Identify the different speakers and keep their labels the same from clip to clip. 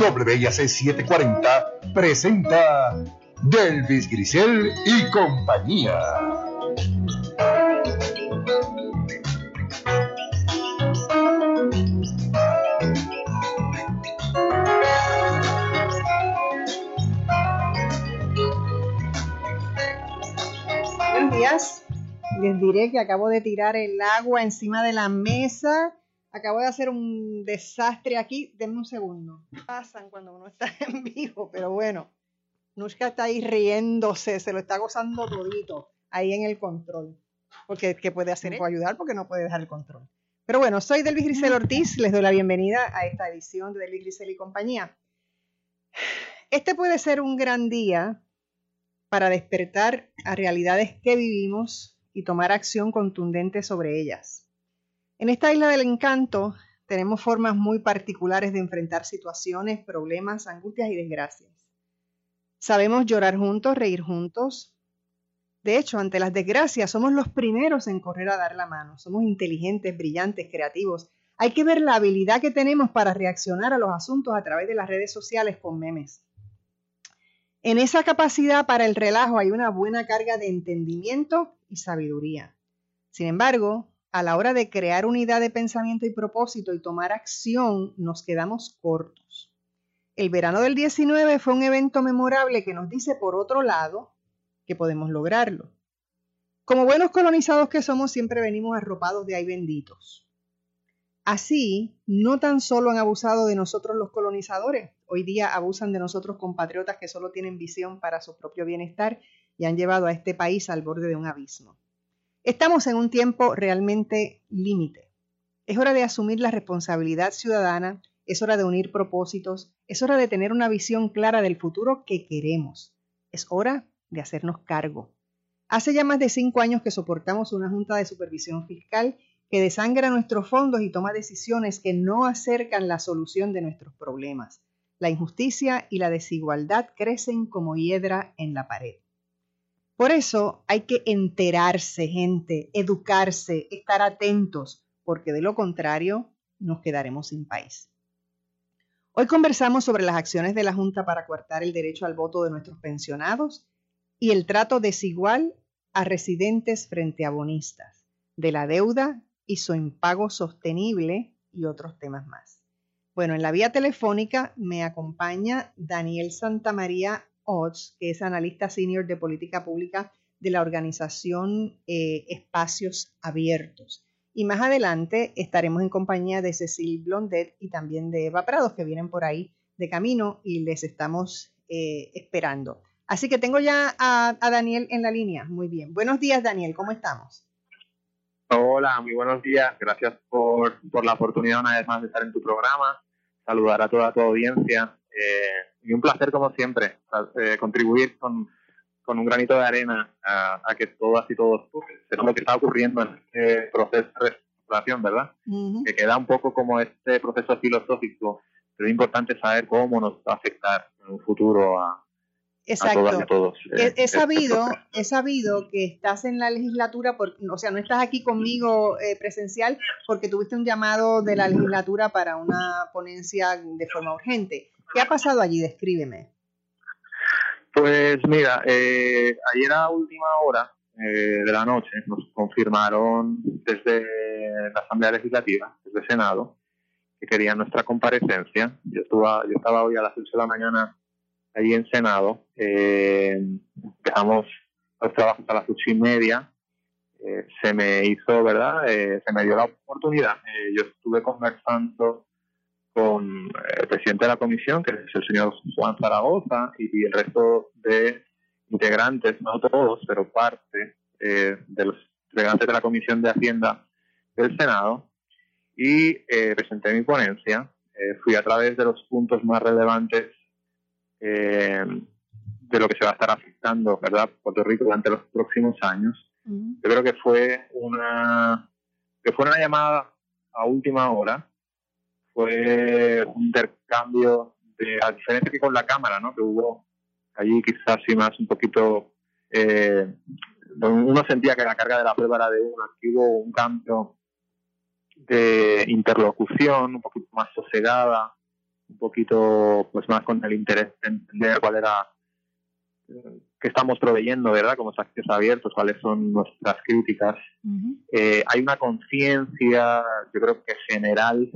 Speaker 1: WIAC 740 presenta Delvis Grisel y compañía.
Speaker 2: Buenos días. Les diré que acabo de tirar el agua encima de la mesa. Acabo de hacer un desastre aquí. Denme un segundo. Pasan cuando uno está en vivo, pero bueno. Nushka está ahí riéndose, se lo está gozando todito ahí en el control. Porque ¿qué puede hacer? Puede ayudar porque no puede dejar el control. Pero bueno, soy Delvis Grisel Ortiz, les doy la bienvenida a esta edición de Delvis Grisel y compañía. Este puede ser un gran día para despertar a realidades que vivimos y tomar acción contundente sobre ellas. En esta isla del encanto tenemos formas muy particulares de enfrentar situaciones, problemas, angustias y desgracias. Sabemos llorar juntos, reír juntos. De hecho, ante las desgracias somos los primeros en correr a dar la mano. Somos inteligentes, brillantes, creativos. Hay que ver la habilidad que tenemos para reaccionar a los asuntos a través de las redes sociales con memes. En esa capacidad para el relajo hay una buena carga de entendimiento y sabiduría. Sin embargo, a la hora de crear unidad de pensamiento y propósito y tomar acción, nos quedamos cortos. El verano del 19 fue un evento memorable que nos dice, por otro lado, que podemos lograrlo. Como buenos colonizados que somos, siempre venimos arropados de ay benditos. Así, no tan solo han abusado de nosotros los colonizadores, hoy día abusan de nosotros compatriotas que solo tienen visión para su propio bienestar y han llevado a este país al borde de un abismo. Estamos en un tiempo realmente límite. Es hora de asumir la responsabilidad ciudadana es hora de unir propósitos, es hora de tener una visión clara del futuro que queremos, es hora de hacernos cargo. Hace ya más de cinco años que soportamos una Junta de Supervisión Fiscal que desangra nuestros fondos y toma decisiones que no acercan la solución de nuestros problemas. La injusticia y la desigualdad crecen como hiedra en la pared. Por eso hay que enterarse, gente, educarse, estar atentos, porque de lo contrario nos quedaremos sin país. Hoy conversamos sobre las acciones de la Junta para coartar el derecho al voto de nuestros pensionados y el trato desigual a residentes frente a bonistas, de la deuda y su impago sostenible y otros temas más. Bueno, en la vía telefónica me acompaña Daniel Santamaría Ots, que es analista senior de política pública de la organización eh, Espacios Abiertos. Y más adelante estaremos en compañía de Cecil Blondet y también de Eva Prados, que vienen por ahí de camino y les estamos eh, esperando. Así que tengo ya a, Daniel en la línea. Muy bien. Buenos días, Daniel. ¿Cómo estamos?
Speaker 3: Hola, muy buenos días. Gracias por, la oportunidad una vez más de estar en tu programa. Saludar a toda tu audiencia. Eh, y un placer, como siempre, eh, contribuir con, con un granito de arena a, que todas y todos sepan lo que está ocurriendo en este proceso de reestructuración, ¿verdad? Que queda un poco como este proceso filosófico, pero es importante saber cómo nos va a afectar en un futuro a, todas y a todos.
Speaker 2: he, este sabido, he sabido que estás en la legislatura, o sea, no estás aquí conmigo eh, presencial porque tuviste un llamado de la legislatura para una ponencia de forma urgente. ¿Qué ha pasado allí? Descríbeme.
Speaker 3: Pues mira, eh, ayer a última hora eh, de la noche nos confirmaron desde la Asamblea Legislativa, desde Senado, que querían nuestra comparecencia. Yo, estuve, yo estaba hoy a las 8 de la mañana allí en Senado. Eh, empezamos los trabajos a las ocho y media. Eh, se me hizo, ¿verdad? Eh, se me dio la oportunidad. yo estuve conversando con el presidente de la comisión, que es el señor Juan Zaragoza, y, el resto de integrantes, no todos, pero parte eh, de los integrantes de la Comisión de Hacienda del Senado. y eh, presenté mi ponencia. Eh, fui a través de los puntos más relevantes eh, de lo que se va a estar afectando, ¿verdad? Puerto Rico durante los próximos años. Yo creo que fue una que fue una llamada a última hora, fue un intercambio de, a diferencia que con la cámara, ¿no? Que hubo allí quizás sí más un poquito, eh, uno sentía que la carga de la prueba era de uno, aquí hubo un cambio de interlocución, un poquito más sosegada, un poquito pues más con el interés de entender cuál era que estamos proveyendo, ¿verdad? Como espacios abiertos, cuáles son nuestras críticas. Eh, hay una conciencia, yo creo que general,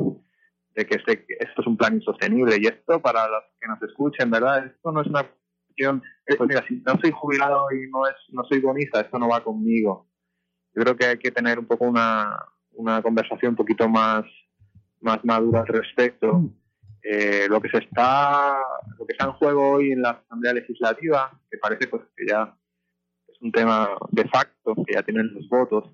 Speaker 3: de que este, esto es un plan insostenible. Y esto, para los que nos escuchen, ¿verdad? Esto no es una cuestión, eh, pues mira, si no soy jubilado y no, es, no soy bonista, esto no va conmigo. Yo creo que hay que tener un poco una, una conversación un poquito más, más madura al respecto. Eh, lo que se está lo que está en juego hoy en la Asamblea Legislativa, que parece pues que ya es un tema de facto, que ya tienen los votos,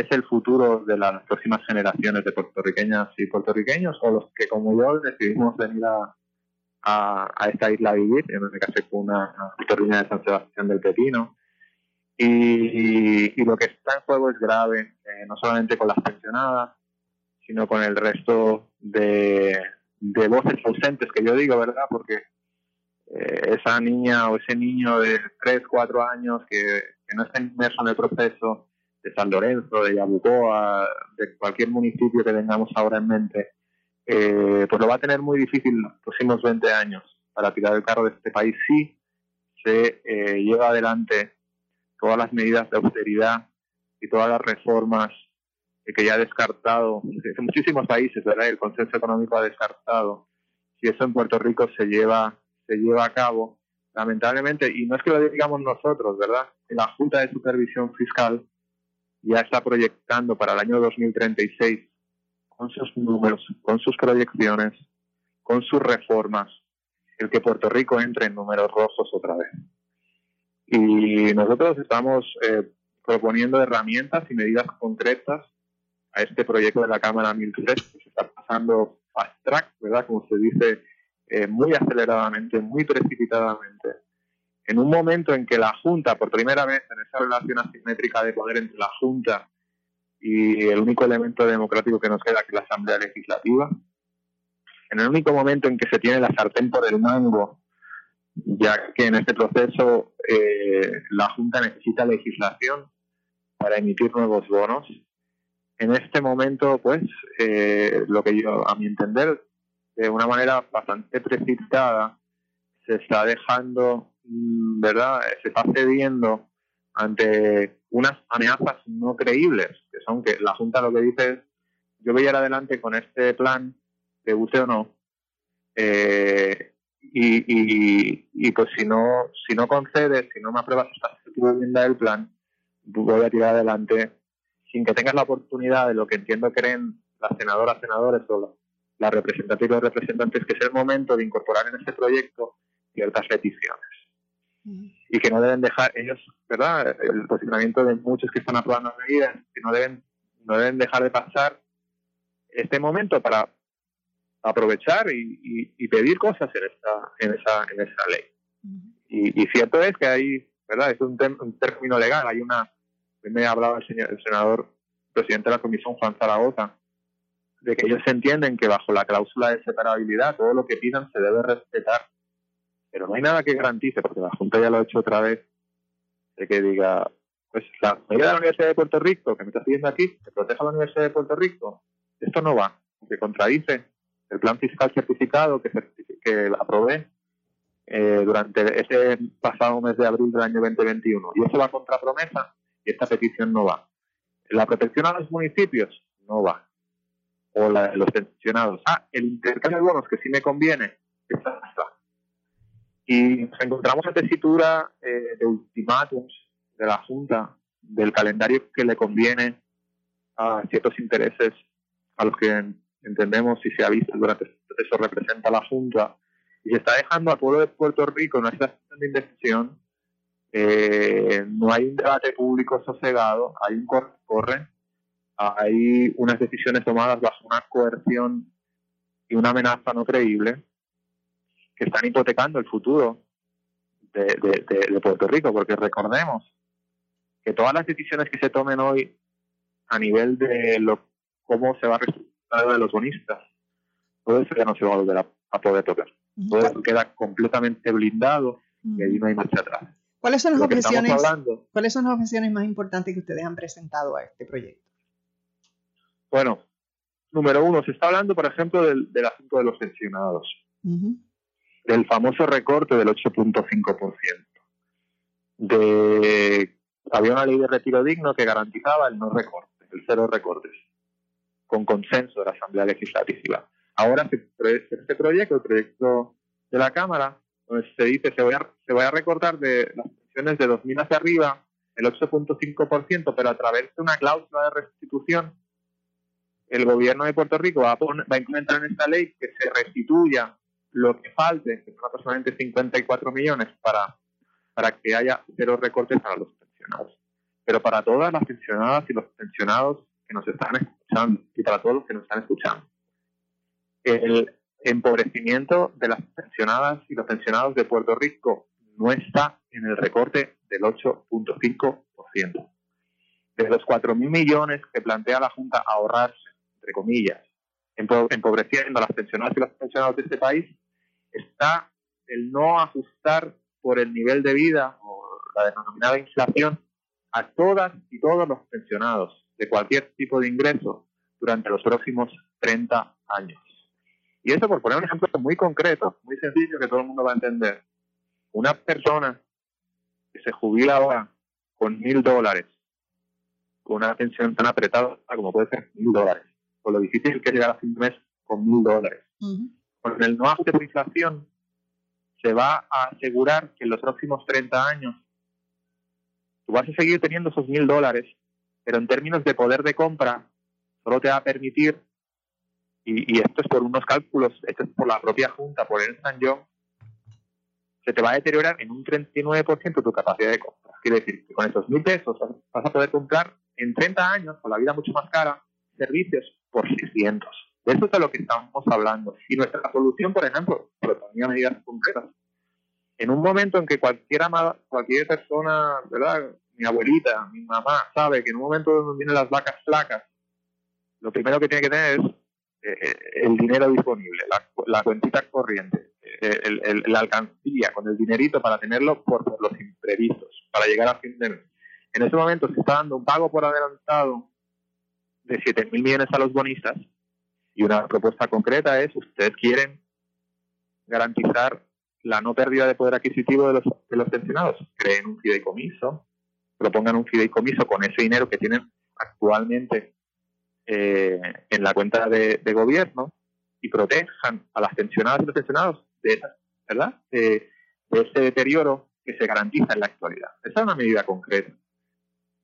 Speaker 3: es el futuro de las próximas generaciones de puertorriqueñas y puertorriqueños, o los que como yo decidimos venir a, a, esta isla a vivir. Yo me casé con una puertorriqueña de San Sebastián del Pepino. Y, y, lo que está en juego es grave, eh, no solamente con las pensionadas, sino con el resto de, de voces ausentes que yo digo, ¿verdad? Porque eh, esa niña o ese niño de 3, 4 años que, no está inmerso en el proceso de San Lorenzo, de Yabucoa, de cualquier municipio que tengamos ahora en mente, eh, pues lo va a tener muy difícil los próximos 20 años para tirar el carro de este país si se eh, lleva adelante todas las medidas de austeridad y todas las reformas que ya ha descartado, en muchísimos países, ¿verdad? El consenso económico ha descartado. Si eso en Puerto Rico se lleva, se lleva a cabo, lamentablemente, y no es que lo digamos nosotros, ¿verdad? La Junta de Supervisión Fiscal ya está proyectando para el año 2036 con sus números, con sus proyecciones, con sus reformas, el que Puerto Rico entre en números rojos otra vez. Y nosotros estamos eh, proponiendo herramientas y medidas concretas a este proyecto de la Cámara 1003 que se está pasando fast track, ¿verdad? Como se dice, eh, muy aceleradamente, muy precipitadamente. En un momento en que la Junta, por primera vez en esa relación asimétrica de poder entre la Junta y el único elemento democrático que nos queda, que es la Asamblea Legislativa, en el único momento en que se tiene la sartén por el mango, ya que en este proceso eh, la Junta necesita legislación para emitir nuevos bonos, en este momento, pues, eh, lo que yo, a mi entender, de una manera bastante precipitada, se está dejando, ¿verdad? Se está cediendo ante unas amenazas no creíbles, que son que la Junta lo que dice es, yo voy a ir adelante con este plan, te guste o no, eh, y, y, pues si no, si no concedes, si no me apruebas esta vivienda del plan, voy a tirar adelante sin que tengas la oportunidad de lo que entiendo creen las senadoras, senadores o las representantes y los representantes, que es el momento de incorporar en este proyecto ciertas peticiones. Y que no deben dejar ellos, ¿verdad? El posicionamiento de muchos que están aprobando medidas, que no deben, no deben dejar de pasar este momento para aprovechar y, pedir cosas en esta, en esa, en esa ley. y, cierto es que hay, ¿verdad? Es un, un término legal, hay una me hablaba el, señor, el senador presidente de la comisión, Juan Zaragoza, de que ellos entienden que bajo la cláusula de separabilidad todo lo que pidan se debe respetar. Pero no hay nada que garantice, porque la Junta ya lo ha hecho otra vez, de que diga, pues la medida de la Universidad de Puerto Rico que me está pidiendo aquí, que proteja la Universidad de Puerto Rico, esto no va, porque contradice el plan fiscal certificado que, que aprobé eh, durante ese pasado mes de abril del año 2021. Y eso va contra promesa esta petición no va. La protección a los municipios no va. O la de los pensionados. Ah, el intercambio de bonos, que sí me conviene, esta va. Y nos encontramos en tesitura eh, de ultimátums de la Junta, del calendario que le conviene a ciertos intereses a los que entendemos y se ha visto durante este proceso representa la Junta, y se está dejando al pueblo de Puerto Rico en una situación de indecisión eh, no hay un debate público sosegado, hay un corre-corre, hay unas decisiones tomadas bajo una coerción y una amenaza no creíble que están hipotecando el futuro de, Puerto Rico, porque recordemos que todas las decisiones que se tomen hoy a nivel de lo, cómo se va a reestructurar de los bonistas, todo eso ya no se va a volver a, poder tocar. Todo eso queda completamente blindado y ahí no hay marcha atrás.
Speaker 2: ¿Cuáles son las objeciones? ¿Cuáles son las objeciones más importantes que ustedes han presentado a este proyecto?
Speaker 3: Bueno, número uno, se está hablando, por ejemplo, del, asunto de los pensionados, del famoso recorte del 8.5%. De, había una ley de retiro digno que garantizaba el no recorte, el cero recortes, con consenso de la Asamblea Legislativa. Ahora este proyecto, el proyecto de la Cámara, donde se dice se va a, se va a recortar de las pensiones de 2.000 hacia arriba el 8.5%, pero a través de una cláusula de restitución el gobierno de Puerto Rico va a, va a implementar en esta ley que se restituya lo que falte, son aproximadamente 54 millones, para, para que haya cero recortes para los pensionados. Pero para todas las pensionadas y los pensionados que nos están escuchando, y para todos los que nos están escuchando, el empobrecimiento de las pensionadas y los pensionados de Puerto Rico no está en el recorte del 8.5%. De los 4.000 millones que plantea la Junta ahorrarse entre comillas, empobreciendo a las pensionadas y los pensionados de este país, está el no ajustar por el nivel de vida o la denominada inflación a todas y todos los pensionados de cualquier tipo de ingreso durante los próximos 30 años. Y eso por poner un ejemplo muy concreto, muy sencillo que todo el mundo va a entender. Una persona que se jubila ahora con mil dólares, con una pensión tan apretada como puede ser mil dólares, lo difícil que es llegar a fin de mes con mil dólares. Con el no ajuste por inflación, se va a asegurar que en los próximos 30 años tú vas a seguir teniendo esos mil dólares, pero en términos de poder de compra, solo te va a permitir, y, esto es por unos cálculos, esto es por la propia Junta, por el San John, se te va a deteriorar en un 39% tu capacidad de compra. Quiere decir que con esos mil pesos vas a poder comprar en 30 años, con la vida mucho más cara, servicios por 600. De eso es de lo que estamos hablando. Y nuestra solución, por ejemplo, proponía medidas concretas. En un momento en que cualquier, cualquier persona, ¿verdad? Mi abuelita, mi mamá, sabe que en un momento donde vienen las vacas flacas, lo primero que tiene que tener es eh, el dinero disponible, la, cuentita corriente, eh, la alcancía con el dinerito para tenerlo por, por los imprevistos, para llegar a fin de mes. En ese momento se está dando un pago por adelantado de 7 mil millones a los bonistas y una propuesta concreta es, ustedes quieren garantizar la no pérdida de poder adquisitivo de los, de los pensionados, creen un fideicomiso, propongan un fideicomiso con ese dinero que tienen actualmente eh, en la cuenta de, gobierno y protejan a las pensionadas y los pensionados de esa, ¿verdad? de ese deterioro que se garantiza en la actualidad. Esa es una medida concreta.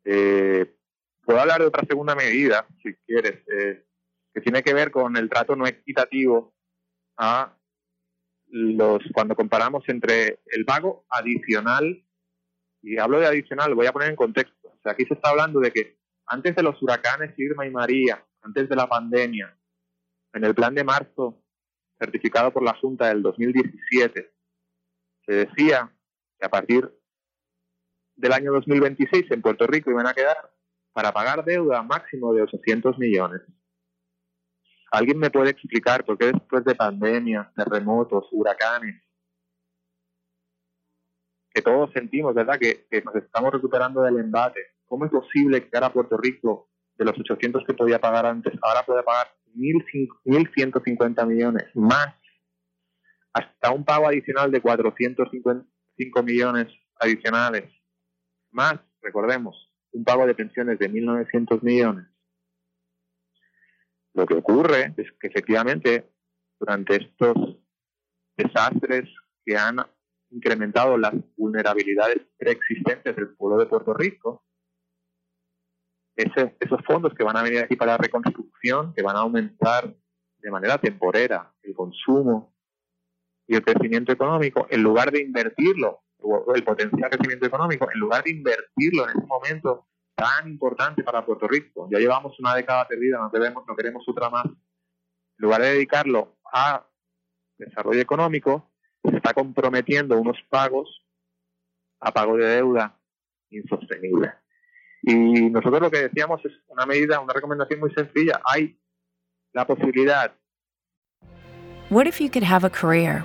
Speaker 3: Eh, Puedo hablar de otra segunda medida, si quieres, eh, que tiene que ver con el trato no equitativo a los cuando comparamos entre el pago adicional y hablo de adicional, lo voy a poner en contexto. O sea, aquí se está hablando de que antes de los huracanes Irma y María, antes de la pandemia, en el plan de marzo certificado por la Junta del 2017, se decía que a partir del año 2026 en Puerto Rico iban a quedar para pagar deuda máximo de 800 millones. ¿Alguien me puede explicar por qué después de pandemias, terremotos, huracanes, que todos sentimos, ¿verdad?, que, nos estamos recuperando del embate, ¿cómo es posible que ahora Puerto Rico, de los 800 que podía pagar antes, ahora puede pagar 1.150 millones más, hasta un pago adicional de 405 millones adicionales, más, recordemos, un pago de pensiones de 1.900 millones. Lo que ocurre es que efectivamente durante estos desastres que han incrementado las vulnerabilidades preexistentes del pueblo de Puerto Rico, esos fondos que van a venir aquí para la reconstrucción, que van a aumentar de manera temporera el consumo y el crecimiento económico, en lugar de invertirlo el potencial crecimiento económico, en lugar de invertirlo en ese momento tan importante para Puerto Rico. Ya llevamos una década perdida, no queremos, no queremos otra más. En lugar de dedicarlo a desarrollo económico, se está comprometiendo unos pagos a pago de deuda insostenible. Y nosotros lo que decíamos es una medida, una recomendación muy sencilla. Hay la posibilidad.
Speaker 4: What if you could have a career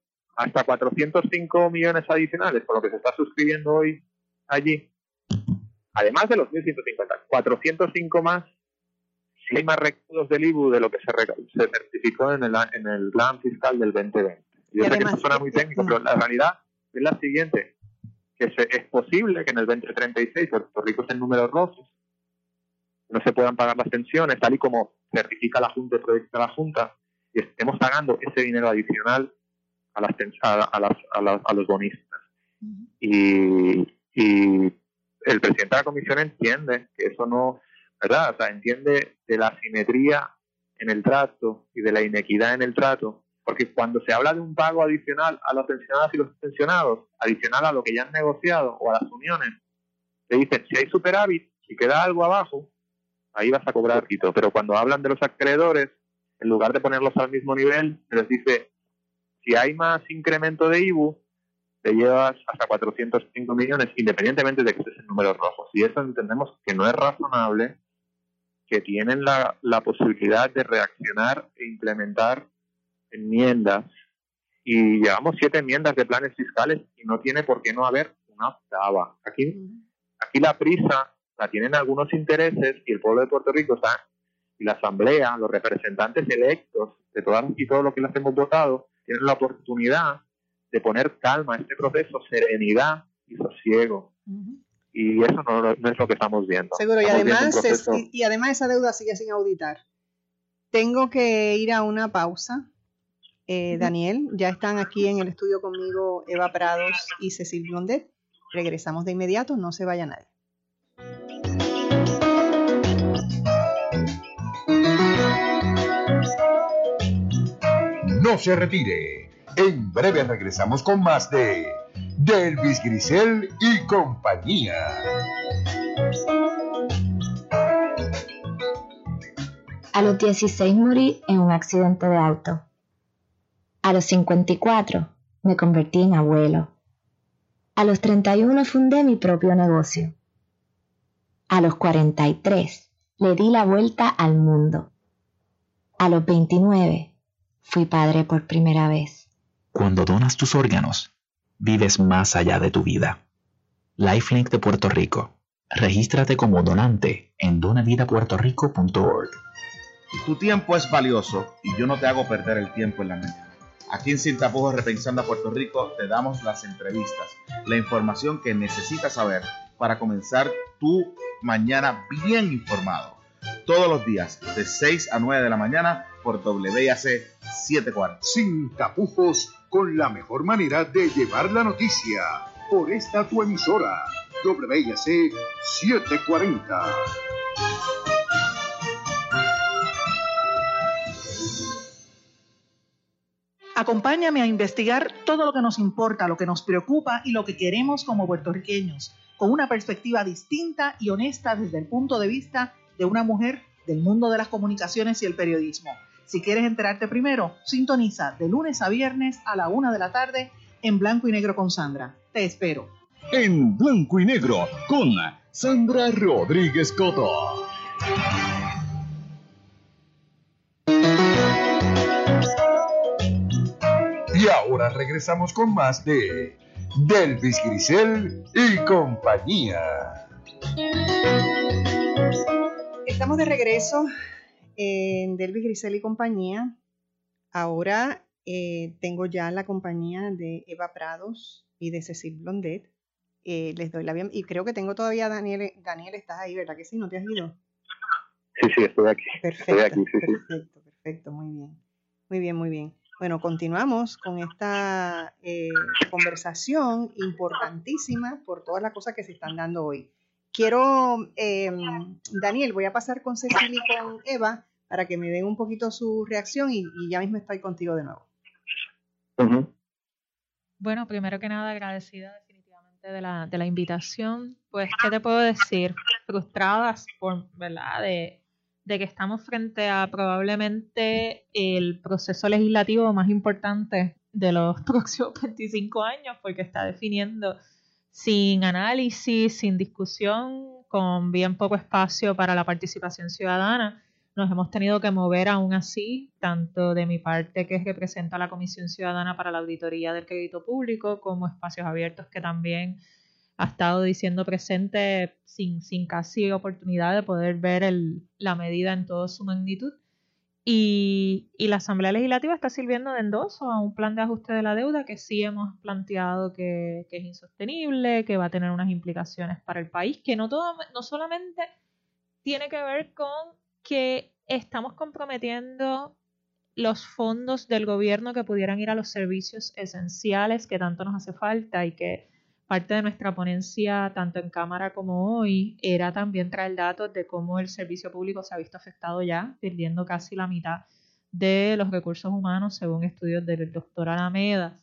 Speaker 3: hasta 405 millones adicionales por lo que se está suscribiendo hoy allí, además de los 1.150, 405 más si hay más recursos del IBU de lo que se, se certificó en el, en el plan fiscal del 2020. Yo sé que esto suena muy técnico, pero la realidad es la siguiente, que es posible que en el 2036 Puerto Rico esté en números rojos, no se puedan pagar las pensiones, tal y como certifica la Junta, proyecta la Junta, y estemos pagando ese dinero adicional a, las, a, las, a, a los bonistas. y, y el presidente de la comisión entiende que eso no ¿verdad? O sea, entiende de la asimetría en el trato y de la inequidad en el trato, porque cuando se habla de un pago adicional a los pensionados y los pensionados, adicional a lo que ya han negociado o a las uniones, le dicen, si hay superávit, si queda algo abajo, ahí vas a cobrar quito. Pero cuando hablan de los acreedores, en lugar de ponerlos al mismo nivel, les dice, si hay más incremento de IBU, te llevas hasta 405 millones, independientemente de que estés en números rojos. Y eso entendemos que no es razonable que tienen la, la posibilidad de reaccionar e implementar enmiendas. Y llevamos siete enmiendas de planes fiscales y no tiene por qué no haber una octava. Aquí, aquí la prisa la tienen algunos intereses y el pueblo de Puerto Rico está, y la Asamblea, los representantes electos de todas y todo lo que les hemos votado, tienen la oportunidad de poner calma a este proceso, serenidad y sosiego y eso no, es lo que estamos viendo.
Speaker 2: Seguro, y además, y, además esa deuda sigue sin auditar. Tengo que ir a una pausa. Eh, Daniel, ya están aquí en el estudio conmigo Eva Prados y Cecil Blondet. Regresamos de inmediato, no se vaya nadie.
Speaker 1: No se retire. En breve regresamos con más de Delvis Grisel y compañía.
Speaker 5: A los 16 morí en un accidente de auto. A los 54 me convertí en abuelo. A los 31 fundé mi propio negocio. A los 43 le di la vuelta al mundo. A los 29 fui padre por primera vez.
Speaker 6: Cuando donas tus órganos, vives más allá de tu vida. Lifelink de Puerto Rico. Regístrate como donante en donavidapuertorico.org.
Speaker 7: Tu tiempo es valioso y yo no te hago perder el tiempo en la mente. Aquí en Sin Tapujos Repensando a Puerto Rico te damos las entrevistas, la información que necesitas saber para comenzar tu mañana bien informado. Todos los días de 6 a 9 de la mañana por WIAC 740.
Speaker 1: Sin tapujos con la mejor manera de llevar la noticia. Por esta tu emisora, WIAC 740.
Speaker 8: Acompáñame a investigar todo lo que nos importa, lo que nos preocupa y lo que queremos como puertorriqueños, con una perspectiva distinta y honesta desde el punto de vista de una mujer del mundo de las comunicaciones y el periodismo. Si quieres enterarte primero, sintoniza de lunes a viernes a la una de la tarde en Blanco y Negro con Sandra. Te espero.
Speaker 1: En Blanco y Negro con Sandra Rodríguez Coto. Y ahora regresamos con más de Delvis Grisel y compañía.
Speaker 2: Estamos de regreso en Delvis Grisel y compañía. Ahora eh, tengo ya la compañía de Eva Prados y de Cecil Blondet. Eh, les doy la bienvenida. Y creo que tengo todavía a Daniel. Daniel, estás ahí, ¿verdad que sí? ¿No te has ido?
Speaker 3: Sí, sí, estoy aquí.
Speaker 2: Perfecto,
Speaker 3: Estoy aquí, sí, sí.
Speaker 2: perfecto, perfecto, muy bien. Muy bien, muy bien. Bueno, continuamos con esta eh, conversación importantísima por todas las cosas que se están dando hoy. Quiero, eh, Daniel, voy a pasar con Cecilia y con Eva para que me den un poquito su reacción y, y ya mismo estoy contigo de nuevo.
Speaker 9: Bueno, primero que nada, agradecida definitivamente de la, de la invitación. Pues, ¿qué te puedo decir? Frustradas por, ¿verdad? De, de que estamos frente a probablemente el proceso legislativo más importante de los próximos 25 años, porque está definiendo sin análisis, sin discusión, con bien poco espacio para la participación ciudadana. Nos hemos tenido que mover aún así, tanto de mi parte que representa la Comisión Ciudadana para la Auditoría del Crédito Público, como espacios abiertos que también ha estado diciendo presente sin, sin casi oportunidad de poder ver el- la medida en toda su magnitud. Y, y la Asamblea Legislativa está sirviendo de endoso a un plan de ajuste de la deuda que sí hemos planteado que, que es insostenible, que va a tener unas implicaciones para el país, que no, todo, no solamente tiene que ver con que estamos comprometiendo los fondos del gobierno que pudieran ir a los servicios esenciales que tanto nos hace falta y que parte de nuestra ponencia, tanto en Cámara como hoy, era también traer datos de cómo el servicio público se ha visto afectado ya, perdiendo casi la mitad de los recursos humanos, según estudios del doctor Alameda,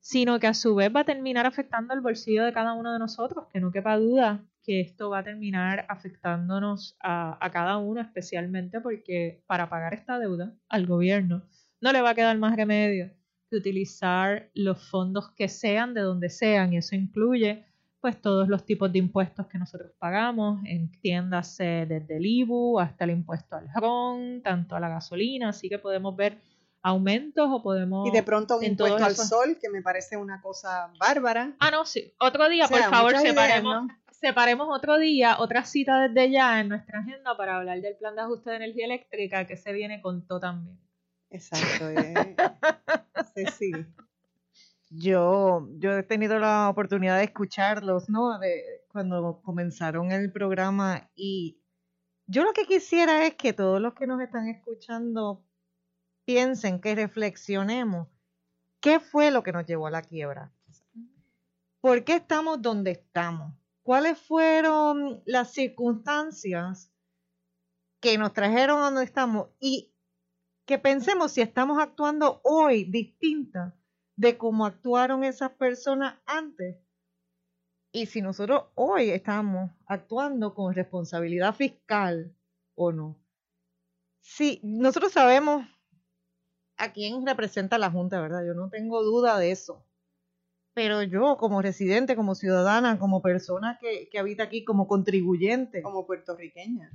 Speaker 9: sino que a su vez va a terminar afectando el bolsillo de cada uno de nosotros, que no quepa duda que esto va a terminar afectándonos a, a cada uno, especialmente porque para pagar esta deuda al gobierno no le va a quedar más remedio que utilizar los fondos que sean de donde sean, y eso incluye pues todos los tipos de impuestos que nosotros pagamos, entiéndase desde el IBU hasta el impuesto al RON, tanto a la gasolina, así que podemos ver aumentos o podemos...
Speaker 2: Y de pronto un impuesto al
Speaker 9: esos-
Speaker 2: sol, que me parece una cosa bárbara.
Speaker 9: Ah, no, sí. Otro día,
Speaker 2: O sea,
Speaker 9: por favor,
Speaker 2: ideas,
Speaker 9: separemos,
Speaker 2: ¿no?
Speaker 9: Separemos otro día, otra cita desde ya en nuestra agenda para hablar del plan de ajuste de energía eléctrica que se viene con todo también.
Speaker 2: Exacto. eh. Ceci.
Speaker 10: Yo, yo he tenido la oportunidad de escucharlos, ¿no? De cuando comenzaron el programa y yo lo que quisiera es que todos los que nos están escuchando piensen, que reflexionemos qué fue lo que nos llevó a la quiebra. ¿Por qué estamos donde estamos? ¿Cuáles fueron las circunstancias que nos trajeron a donde estamos? Y que pensemos si estamos actuando hoy distinta de cómo actuaron esas personas antes. Y si nosotros hoy estamos actuando con responsabilidad fiscal o no. Sí, nosotros sabemos a quién representa la Junta, ¿verdad? Yo no tengo duda de eso. Pero yo, como residente, como ciudadana, como persona que, que habita aquí, como contribuyente,
Speaker 2: Como puertorriqueña.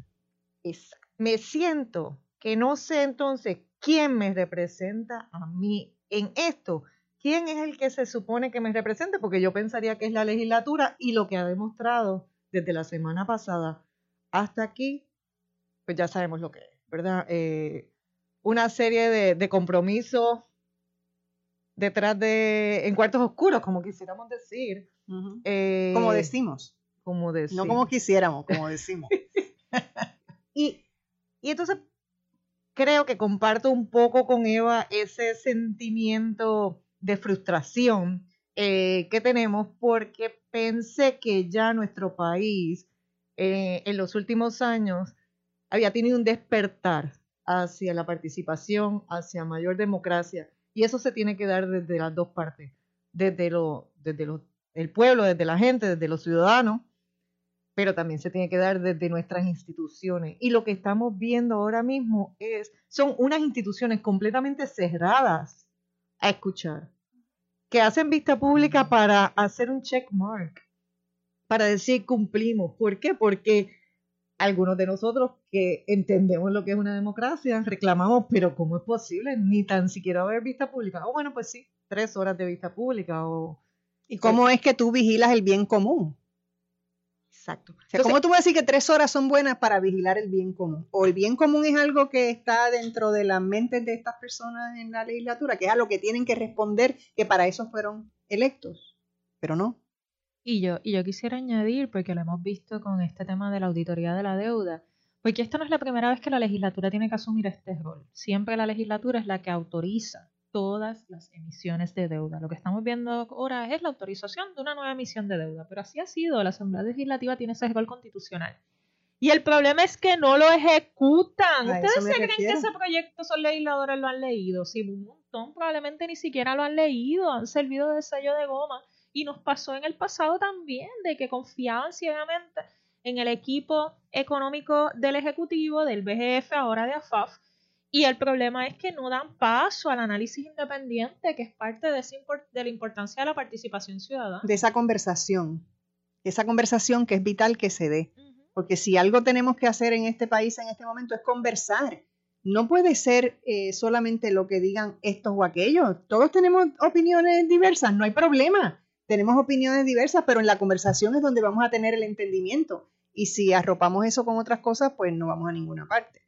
Speaker 10: es- me siento que no sé entonces quién me representa a mí en esto. ¿Quién es el que se supone que me represente? Porque yo pensaría que es la legislatura y lo que ha demostrado desde la semana pasada hasta aquí, pues ya sabemos lo que es, ¿verdad? Eh, una serie de, de compromisos detrás de, en cuartos oscuros, como quisiéramos decir. Eh,
Speaker 2: Como decimos.
Speaker 10: como
Speaker 2: No
Speaker 10: decir.
Speaker 2: como quisiéramos, como decimos.
Speaker 10: Y, y entonces creo que comparto un poco con Eva ese sentimiento de frustración eh, que tenemos porque pensé que ya nuestro país eh, en los últimos años había tenido un despertar hacia la participación, hacia mayor democracia. Y eso se tiene que dar desde las dos partes, desde, lo, desde lo- el pueblo, desde la gente, desde los ciudadanos, pero también se tiene que dar desde nuestras instituciones. Y lo que estamos viendo ahora mismo es, son unas instituciones completamente cerradas a escuchar, que hacen vista pública para hacer un check mark, para decir cumplimos. ¿Por qué? Porque algunos de nosotros que entendemos lo que es una democracia reclamamos, pero ¿cómo es posible? Ni tan siquiera haber vista pública. O bueno, pues sí, tres horas de vista pública o...
Speaker 2: ¿Y cómo es que tú vigilas el bien común?
Speaker 10: Exacto.
Speaker 2: O sea, ¿Cómo tú vas a decir que tres horas son buenas para vigilar el bien común? ¿O el bien común es algo que está dentro de las mentes de estas personas en la legislatura, que es a lo que tienen que responder, que para eso fueron electos? Pero no.
Speaker 9: Y yo, y yo quisiera añadir, porque lo hemos visto con este tema de la auditoría de la deuda, porque esta no es la primera vez que la legislatura tiene que asumir este rol. Siempre la legislatura es la que autoriza todas las emisiones de deuda. Lo que estamos viendo ahora es la autorización de una nueva emisión de deuda, pero así ha sido. La Asamblea Legislativa tiene ese rol constitucional. Y el problema es que no lo ejecutan. ¿Ustedes se creen que ese proyecto son legisladores lo han leído? Sí, un montón probablemente ni siquiera lo han leído, han servido de sello de goma. Y nos pasó en el pasado también de que confiaban ciegamente en el equipo económico del Ejecutivo, del BGF, ahora de AFAF. Y el problema es que no dan paso al análisis independiente, que es parte de, de la importancia de la participación ciudadana.
Speaker 2: De esa conversación, esa conversación que es vital que se dé. Porque si algo tenemos que hacer en este país en este momento es conversar. No puede ser eh, solamente lo que digan estos o aquellos. Todos tenemos opiniones diversas, no hay problema. Tenemos opiniones diversas, pero en la conversación es donde vamos a tener el entendimiento. Y si arropamos eso con otras cosas, pues no vamos a ninguna parte.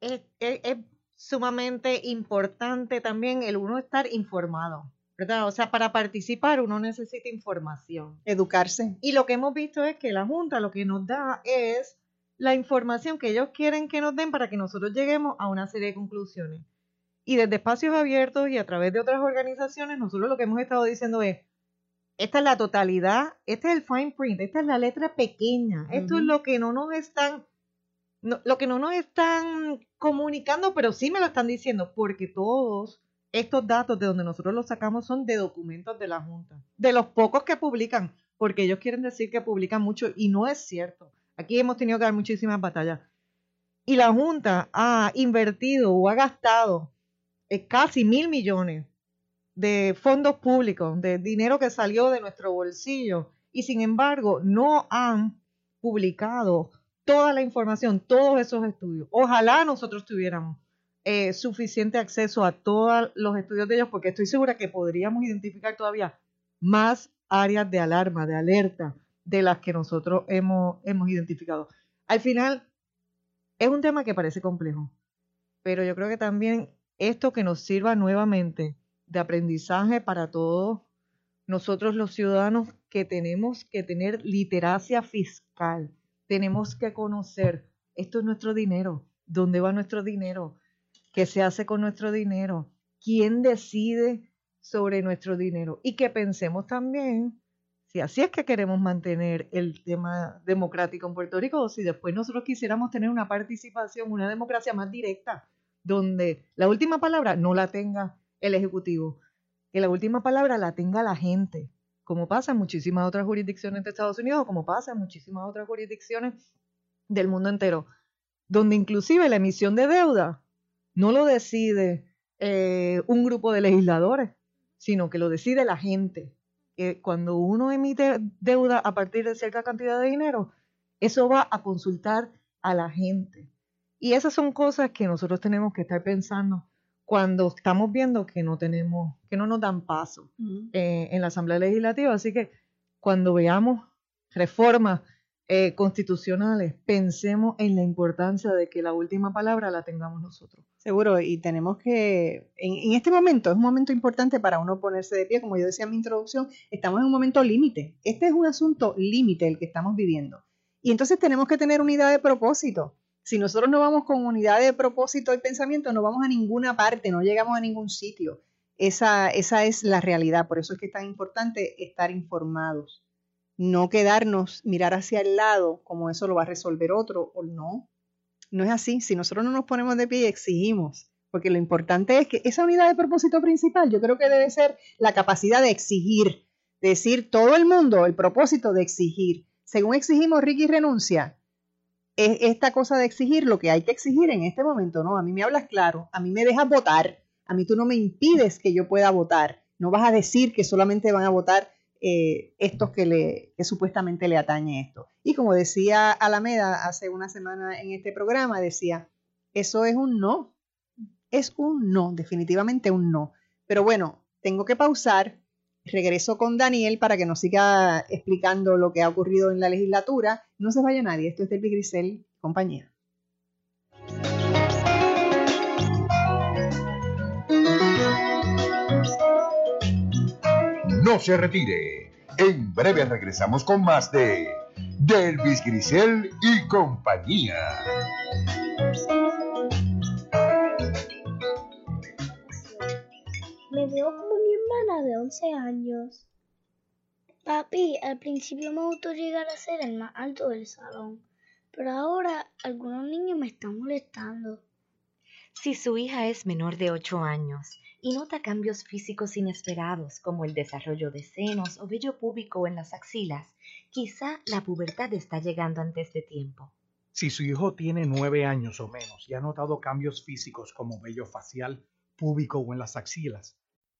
Speaker 10: Es, es sumamente importante también el uno estar informado. ¿verdad? O sea, para participar uno necesita información.
Speaker 2: Educarse.
Speaker 10: Y lo que hemos visto es que la Junta lo que nos da es la información que ellos quieren que nos den para que nosotros lleguemos a una serie de conclusiones. Y desde espacios abiertos y a través de otras organizaciones, nosotros lo que hemos estado diciendo es, esta es la totalidad, este es el fine print, esta es la letra pequeña, esto es lo que no nos están, lo que no nos están comunicando, pero sí me lo están diciendo, porque todos estos datos de donde nosotros los sacamos son de documentos de la Junta, de los pocos que publican, porque ellos quieren decir que publican mucho y no es cierto. Aquí hemos tenido que dar muchísimas batallas. Y la Junta ha invertido o ha gastado casi mil millones de fondos públicos, de dinero que salió de nuestro bolsillo, y sin embargo no han publicado toda la información, todos esos estudios. Ojalá nosotros tuviéramos eh, suficiente acceso a todos los estudios de ellos, porque estoy segura que podríamos identificar todavía más áreas de alarma, de alerta, de las que nosotros hemos, hemos identificado. Al final, es un tema que parece complejo, pero yo creo que también esto que nos sirva nuevamente de aprendizaje para todos nosotros los ciudadanos que tenemos que tener literacia fiscal, tenemos que conocer, esto es nuestro dinero, dónde va nuestro dinero, qué se hace con nuestro dinero, quién decide sobre nuestro dinero. Y que pensemos también si así es que queremos mantener el tema democrático en Puerto Rico o si después nosotros quisiéramos tener una participación, una democracia más directa, donde la última palabra no la tenga el Ejecutivo, que la última palabra la tenga la gente, como pasa en muchísimas otras jurisdicciones de Estados Unidos, como pasa en muchísimas otras jurisdicciones del mundo entero, donde inclusive la emisión de deuda no lo decide eh, un grupo de legisladores, sino que lo decide la gente. Que cuando uno emite deuda a partir de cierta cantidad de dinero, eso va a consultar a la gente. Y esas son cosas que nosotros tenemos que estar pensando cuando estamos viendo que no tenemos, que no nos dan paso eh, en la Asamblea Legislativa. Así que cuando veamos reformas eh, constitucionales, pensemos en la importancia de que la última palabra la tengamos nosotros.
Speaker 2: Seguro, y tenemos que, en, este momento, es un momento importante para uno ponerse de pie, como yo decía en mi introducción, estamos en un momento límite. Este es un asunto límite el que estamos viviendo. Y entonces tenemos que tener unidad de propósito. Si nosotros no vamos con unidad de propósito y pensamiento, no vamos a ninguna parte, no llegamos a ningún sitio. Esa, esa es la realidad, por eso es que es tan importante estar informados no quedarnos, mirar hacia el lado, como eso lo va a resolver otro, o no. No es así. Si nosotros no nos ponemos de pie y exigimos, porque lo importante es que esa unidad de propósito principal, yo creo que debe ser la capacidad de exigir, decir todo el mundo el propósito de exigir. Según exigimos, Ricky renuncia. Es esta cosa de exigir lo que hay que exigir en este momento, ¿no? A mí me hablas claro, a mí me dejas votar, a mí tú no me impides que yo pueda votar. No vas a decir que solamente van a votar eh, estos que, le, que supuestamente le atañe esto. Y como decía Alameda hace una semana en este programa, decía, eso es un no, es un no, definitivamente un no. Pero bueno, tengo que pausar, regreso con Daniel para que nos siga explicando lo que ha ocurrido en la legislatura. No se vaya nadie, esto es Delpi Grisel, compañía.
Speaker 1: No se retire. En breve regresamos con más de Delvis Grisel y compañía.
Speaker 11: Como mi hermana de 11 años. Papi, al principio me gustó llegar a ser el más alto del salón, pero ahora algunos niños me están molestando.
Speaker 12: Si su hija es menor de 8 años y nota cambios físicos inesperados como el desarrollo de senos o vello púbico en las axilas, quizá la pubertad está llegando antes de tiempo.
Speaker 13: Si su hijo tiene 9 años o menos y ha notado cambios físicos como vello facial, púbico o en las axilas.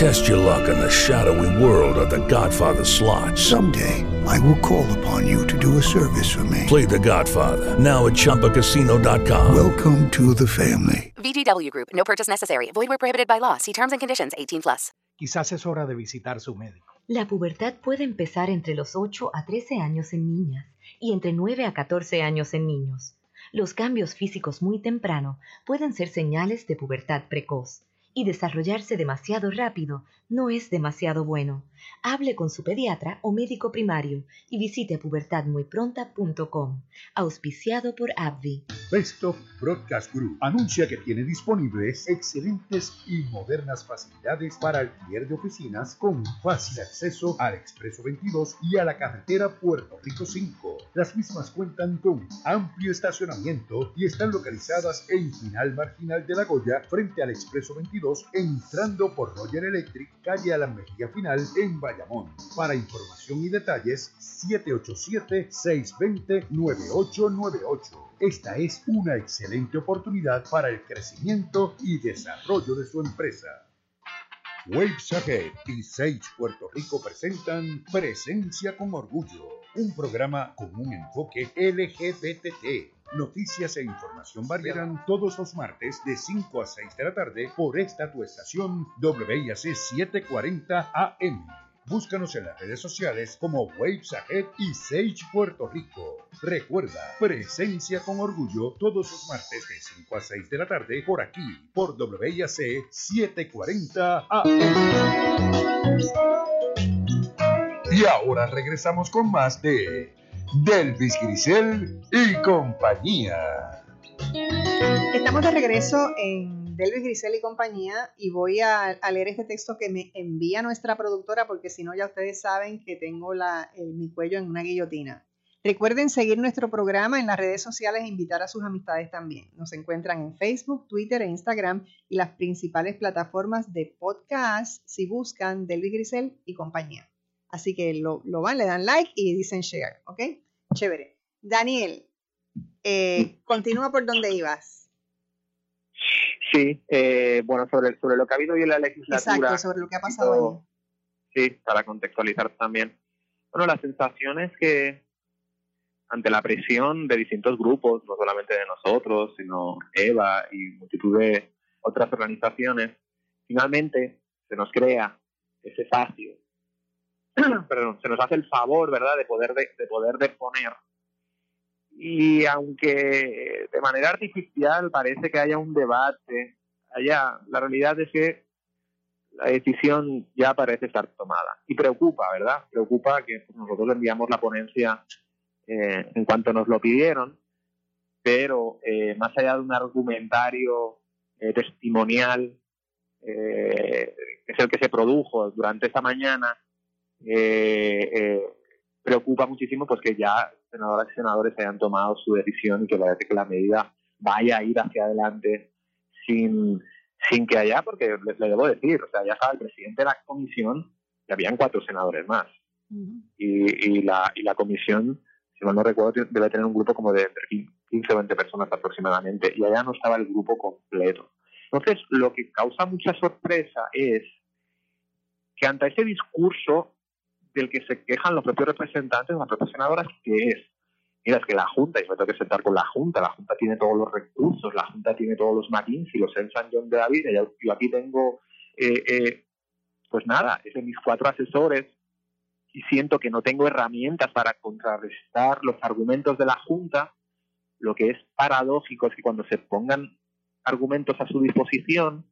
Speaker 14: Test your luck in the shadowy world of The Godfather slot.
Speaker 15: Someday, I will call upon you to do a service for me.
Speaker 14: Play The Godfather now at ChumbaCasino.com.
Speaker 15: Welcome to the family.
Speaker 16: VGW Group. No purchase necessary. Void where prohibited by law. See terms and conditions. 18 plus.
Speaker 13: Quizás es hora de visitar su médico.
Speaker 12: La pubertad puede empezar entre los 8 a 13 años en niñas y entre 9 a 14 años en niños. Los cambios físicos muy temprano pueden ser señales de pubertad precoz y desarrollarse demasiado rápido no es demasiado bueno. Hable con su pediatra o médico primario y visite pubertadmuypronta.com. Auspiciado por AbbVie.
Speaker 1: Best of Broadcast Group anuncia que tiene disponibles excelentes y modernas facilidades para alquiler de oficinas con fácil acceso al Expreso 22 y a la carretera Puerto Rico 5. Las mismas cuentan con amplio estacionamiento y están localizadas en Final Marginal de la Goya frente al Expreso 22 entrando por Roger Electric calle a la Mejía Final en Bayamón. Para información y detalles 787-620-9898. Esta es una excelente oportunidad para el crecimiento y desarrollo de su empresa. Waves Ahead y Sage Puerto Rico presentan Presencia con Orgullo, un programa con un enfoque LGBTT. Noticias e información variarán todos los martes de 5 a 6 de la tarde por esta tu estación WIAC 740 AM. Búscanos en las redes sociales como Waves Ahead y Sage Puerto Rico. Recuerda, presencia con orgullo todos los martes de 5 a 6 de la tarde por aquí, por WIAC 740 AM. Y ahora regresamos con más de Delvis Grisel y compañía.
Speaker 2: Estamos de regreso en Delvis Grisel y compañía y voy a, leer este texto que me envía nuestra productora porque si no ya ustedes saben que tengo mi cuello en una guillotina. Recuerden seguir nuestro programa en las redes sociales e invitar a sus amistades también. Nos encuentran en Facebook, Twitter e Instagram y las principales plataformas de podcast si buscan Delvis Grisel y compañía. Así que lo, lo, van, le dan like y dicen share, ¿ok? Chévere. Daniel, eh, continúa por donde ibas.
Speaker 3: Sí, eh, bueno, sobre, sobre lo que ha habido hoy en la legislatura.
Speaker 2: Exacto, sobre lo que ha pasado hoy.
Speaker 3: Sí, para contextualizar también. Bueno, la sensación es que ante la presión de distintos grupos, no solamente de nosotros, sino EVA y multitud de otras organizaciones, finalmente se nos crea ese espacio perdón, se nos hace el favor, ¿verdad?, de poder, de, de poder deponer. Y aunque de manera artificial parece que haya un debate, haya, la realidad es que la decisión ya parece estar tomada. Y preocupa, ¿verdad? Preocupa que nosotros enviamos la ponencia eh, en cuanto nos lo pidieron, pero eh, más allá de un argumentario eh, testimonial, que es el que se produjo durante esta mañana, eh, eh, preocupa muchísimo pues que ya senadoras y senadores hayan tomado su decisión y que la, que la medida vaya a ir hacia adelante sin, sin que haya, porque le, le debo decir, o sea, ya estaba el presidente de la comisión y habían cuatro senadores más. y, y, la, y la comisión, si mal no recuerdo, debe tener un grupo como de entre 15 o 20 personas aproximadamente, y allá no estaba el grupo completo. Entonces, lo que causa mucha sorpresa es que ante ese discurso del que se quejan los propios representantes, las propias senadoras, que es, mira, es que la Junta, y me tengo que sentar con la Junta, la Junta tiene todos los recursos, la Junta tiene todos los McKinsey, los en San John de David, y yo aquí tengo, eh, eh, pues nada, es de mis cuatro asesores, y siento que no tengo herramientas para contrarrestar los argumentos de la Junta, lo que es paradójico es que cuando se pongan argumentos a su disposición,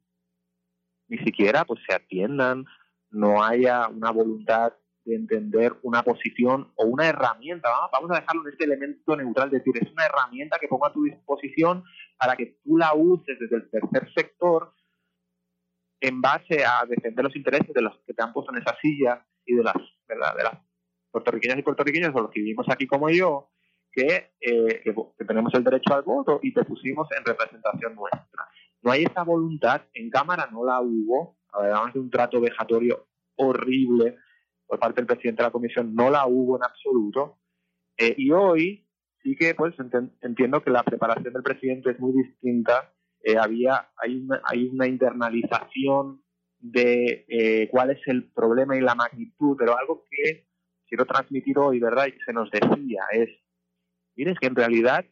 Speaker 3: ni siquiera pues se atiendan, no haya una voluntad de entender una posición o una herramienta. Vamos a dejarlo en este elemento neutral, es decir, es una herramienta que pongo a tu disposición para que tú la uses desde el tercer sector en base a defender los intereses de los que te han puesto en esa silla y de las, ¿verdad? de las puertorriqueñas y puertorriqueños o los que vivimos aquí como yo, que, eh, que, tenemos el derecho al voto y te pusimos en representación nuestra. No hay esa voluntad, en Cámara no la hubo, además de un trato vejatorio horrible por parte del presidente de la comisión, no la hubo en absoluto. Eh, y hoy sí que pues entiendo que la preparación del presidente es muy distinta. Eh, había hay una, hay una internalización de eh, cuál es el problema y la magnitud, pero algo que quiero transmitir hoy, ¿verdad? Y que se nos decía es, miren, es que en realidad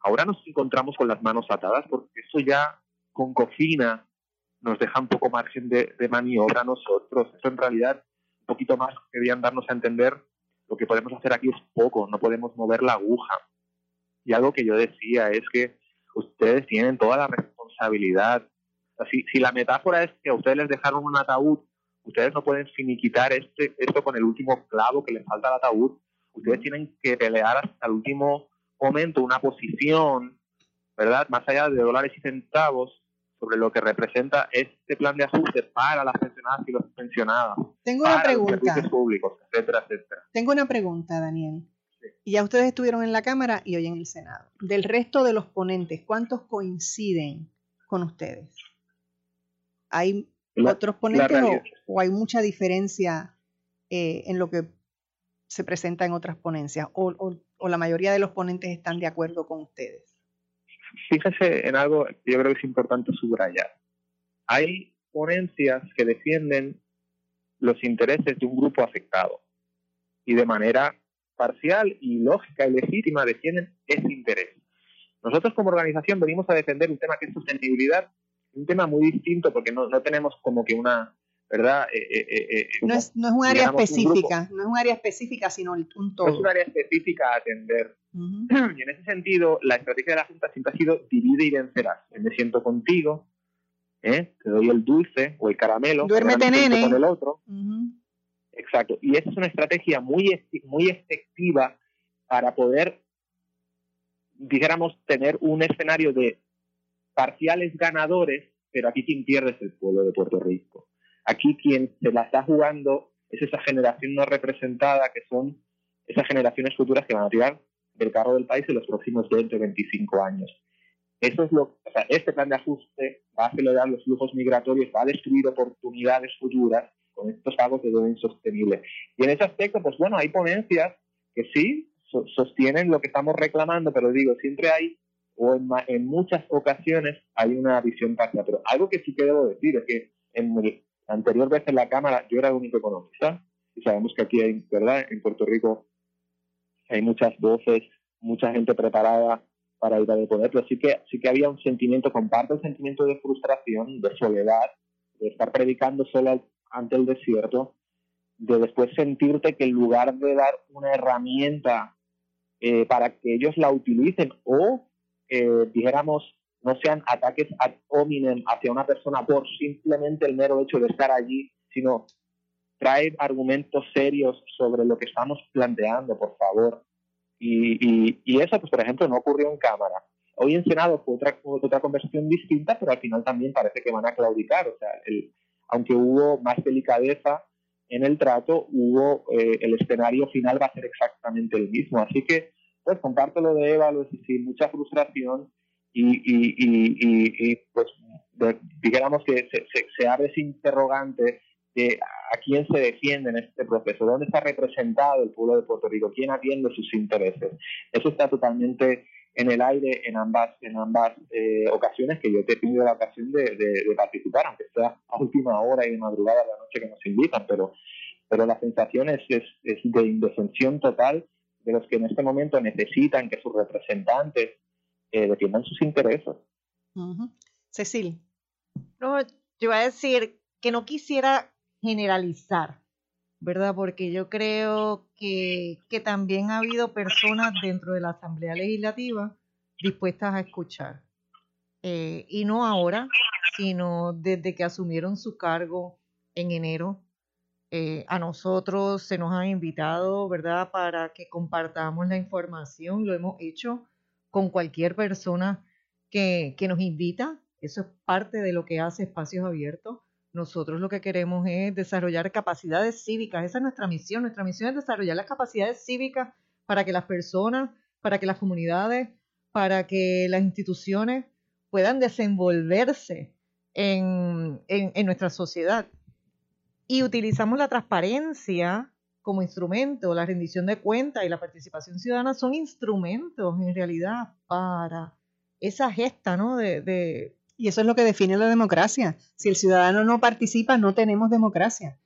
Speaker 3: ahora nos encontramos con las manos atadas porque eso ya con cocina nos deja un poco margen de, maniobra a nosotros. Eso en realidad, un poquito más querían darnos a entender, lo que podemos hacer aquí es poco, no podemos mover la aguja. Y algo que yo decía es que ustedes tienen toda la responsabilidad. si, si, la metáfora es que a ustedes les dejaron un ataúd, ustedes no pueden finiquitar este, esto con el último clavo que les falta al ataúd. Ustedes tienen que pelear hasta el último momento una posición, ¿verdad? Más allá de dólares y centavos, sobre lo que representa este plan de ajuste para las pensionadas y los pensionados.
Speaker 2: Tengo una pregunta.
Speaker 3: Los servicios públicos, etcétera, etcétera.
Speaker 2: Tengo una pregunta, Daniel. Y ya ustedes estuvieron en la Cámara y hoy en el Senado. Del resto de los ponentes, ¿cuántos coinciden con ustedes? ¿Hay otros ponentes o, hay mucha diferencia eh, en lo que se presenta en otras ponencias? o la mayoría de los ponentes están de acuerdo con ustedes?
Speaker 3: Fíjese en algo que yo creo que es importante subrayar. Hay ponencias que defienden los intereses de un grupo afectado y de manera parcial y lógica y legítima defienden ese interés. Nosotros como organización venimos a defender un tema que es sostenibilidad, un tema muy distinto porque no, no tenemos como que una ¿verdad? Eh, eh, eh,
Speaker 2: no, es, no es un área específica, no es un área específica, sino un todo.
Speaker 3: No es un área específica a atender. Y en ese sentido, la estrategia de la Junta siempre ha sido divide y vencerás. Me siento contigo, te doy el dulce o el caramelo,
Speaker 2: duérmete nene.
Speaker 3: con el otro. Exacto. Y esa es una estrategia muy, muy efectiva para poder, dijéramos, tener un escenario de parciales ganadores, pero aquí quien pierde es el pueblo de Puerto Rico. Aquí quien se la está jugando es esa generación no representada, que son esas generaciones futuras que van a tirar del carro del país en los próximos 20 o 25 años. Eso es lo, o sea, este plan de ajuste va a acelerar los flujos migratorios, va a destruir oportunidades futuras con estos pagos de deuda insostenible. Y en ese aspecto, pues bueno, hay ponencias que sí sostienen lo que estamos reclamando, pero digo, siempre hay, o en, en muchas ocasiones hay una visión parcial. Pero algo que sí que debo decir es que en anterior vez en la Cámara yo era el único economista y sabemos que aquí hay, ¿verdad? En Puerto Rico hay muchas voces, mucha gente preparada para ir a poder, pero sí que, sí que había un sentimiento, comparto el sentimiento de frustración, de soledad, de estar predicando solo ante el desierto, de después sentirte que en lugar de dar una herramienta eh, para que ellos la utilicen o, eh, dijéramos, no sean ataques ad hominem hacia una persona por simplemente el mero hecho de estar allí, sino traer argumentos serios sobre lo que estamos planteando, por favor. Y, y, eso, pues, por ejemplo, no ocurrió en Cámara. Hoy en Senado fue otra, otra conversación distinta, pero al final también parece que van a claudicar. O sea, el, aunque hubo más delicadeza en el trato, hubo eh, el escenario final va a ser exactamente el mismo. Así que, pues, comparto lo de Eva, lo sin mucha frustración y, y, y, y, pues digamos que se, se, se abre ese interrogante de a quién se defiende en este proceso, dónde está representado el pueblo de Puerto Rico, quién atiende sus intereses. Eso está totalmente en el aire en ambas en ambas eh, ocasiones que yo he tenido la ocasión de, de, participar, aunque sea a última hora y de madrugada de la noche que nos invitan, pero, pero la sensación es, es, de indefensión total de los que en este momento necesitan que sus representantes eh, defiendan sus intereses.
Speaker 2: Cecil.
Speaker 10: No, yo iba a decir que no quisiera generalizar, ¿verdad? Porque yo creo que, que también ha habido personas dentro de la Asamblea Legislativa dispuestas a escuchar. Eh, y no ahora, sino desde que asumieron su cargo en enero. Eh, a nosotros se nos ha invitado, ¿verdad?, para que compartamos la información. Lo hemos hecho con cualquier persona que, que nos invita. Eso es parte de lo que hace Espacios Abiertos. Nosotros lo que queremos es desarrollar capacidades cívicas. Esa es nuestra misión. Nuestra misión es desarrollar las capacidades cívicas para que las personas, para que las comunidades, para que las instituciones puedan desenvolverse en, en, nuestra sociedad. Y utilizamos la transparencia como instrumento, la rendición de cuentas y la participación ciudadana son instrumentos en realidad para esa gesta ¿no? de,
Speaker 2: y eso es lo que define la democracia. Si el ciudadano no participa, no tenemos democracia.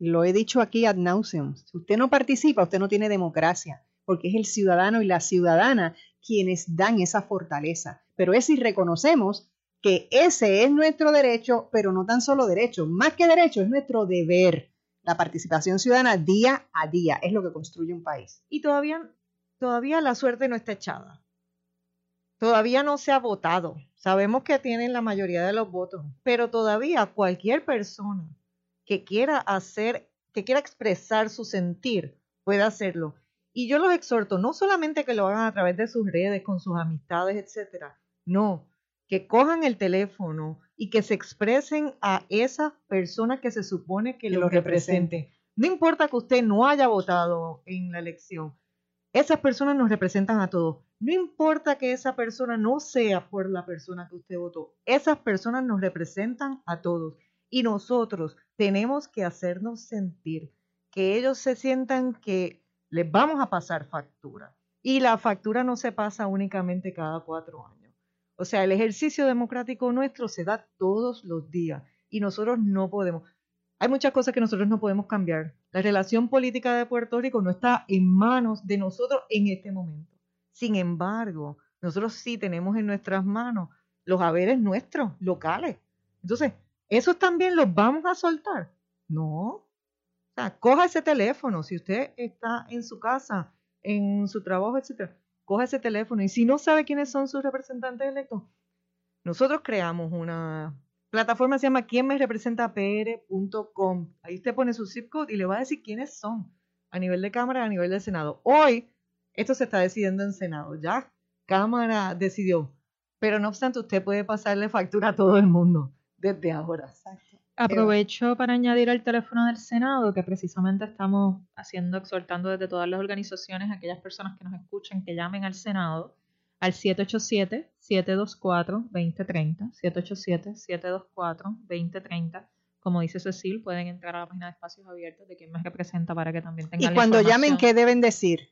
Speaker 2: Lo he dicho aquí ad nauseum. Si usted no participa, usted no tiene democracia, porque es el ciudadano y la ciudadana quienes dan esa fortaleza. Pero es si reconocemos que ese es nuestro derecho, pero no tan solo derecho, más que derecho, es nuestro deber. La participación ciudadana día a día es lo que construye un país.
Speaker 10: Y todavía, todavía la suerte no está echada. Todavía no se ha votado. Sabemos que tienen la mayoría de los votos, pero todavía cualquier persona que quiera hacer, que quiera expresar su sentir, puede hacerlo. Y yo los exhorto, no solamente que lo hagan a través de sus redes, con sus amistades, etcétera. No, que cojan el teléfono y que se expresen a esa persona que se supone que, lo represente. No importa que usted no haya votado en la elección, esas personas nos representan a todos. No importa que esa persona no sea por la persona que usted votó, esas personas nos representan a todos. Y nosotros tenemos que hacernos sentir, que ellos se sientan que les vamos a pasar factura. Y la factura no se pasa únicamente cada cuatro años. O sea, el ejercicio democrático nuestro se da todos los días y nosotros no podemos. Hay muchas cosas que nosotros no podemos cambiar. La relación política de Puerto Rico no está en manos de nosotros en este momento. Sin embargo, nosotros sí tenemos en nuestras manos los haberes nuestros, locales. Entonces, ¿esos también los vamos a soltar? No. O sea, coja ese teléfono. Si usted está en su casa, en su trabajo, etcétera, coja ese teléfono. Y si no sabe quiénes son sus representantes electos, nosotros creamos una plataforma se llama quién me representa pr.com. Ahí usted pone su zip code y le va a decir quiénes son a nivel de Cámara a nivel de Senado. Hoy esto se está decidiendo en Senado, ya Cámara decidió, pero no obstante usted puede pasarle factura a todo el mundo desde ahora.
Speaker 9: Aprovecho para añadir al teléfono del Senado que precisamente estamos haciendo, exhortando desde todas las organizaciones, aquellas personas que nos escuchen, que llamen al Senado al 787-724-2030. 787-724-2030. Como dice Cecil, pueden entrar a la página de espacios abiertos de quien me representa para que también tengan
Speaker 2: Y cuando llamen, ¿qué deben decir?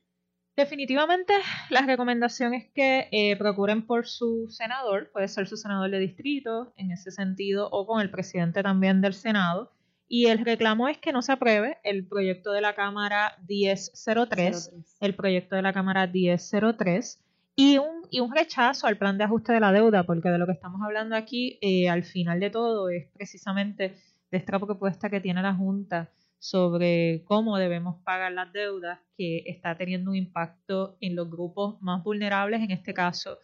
Speaker 9: Definitivamente, la recomendación es que eh, procuren por su senador, puede ser su senador de distrito en ese sentido, o con el presidente también del Senado. Y el reclamo es que no se apruebe el proyecto de la Cámara 1003, el proyecto de la Cámara 1003, y un, y un rechazo al plan de ajuste de la deuda, porque de lo que estamos hablando aquí, eh, al final de todo, es precisamente de esta propuesta que tiene la Junta sobre cómo debemos pagar las deudas, que está teniendo un impacto en los grupos más vulnerables, en este caso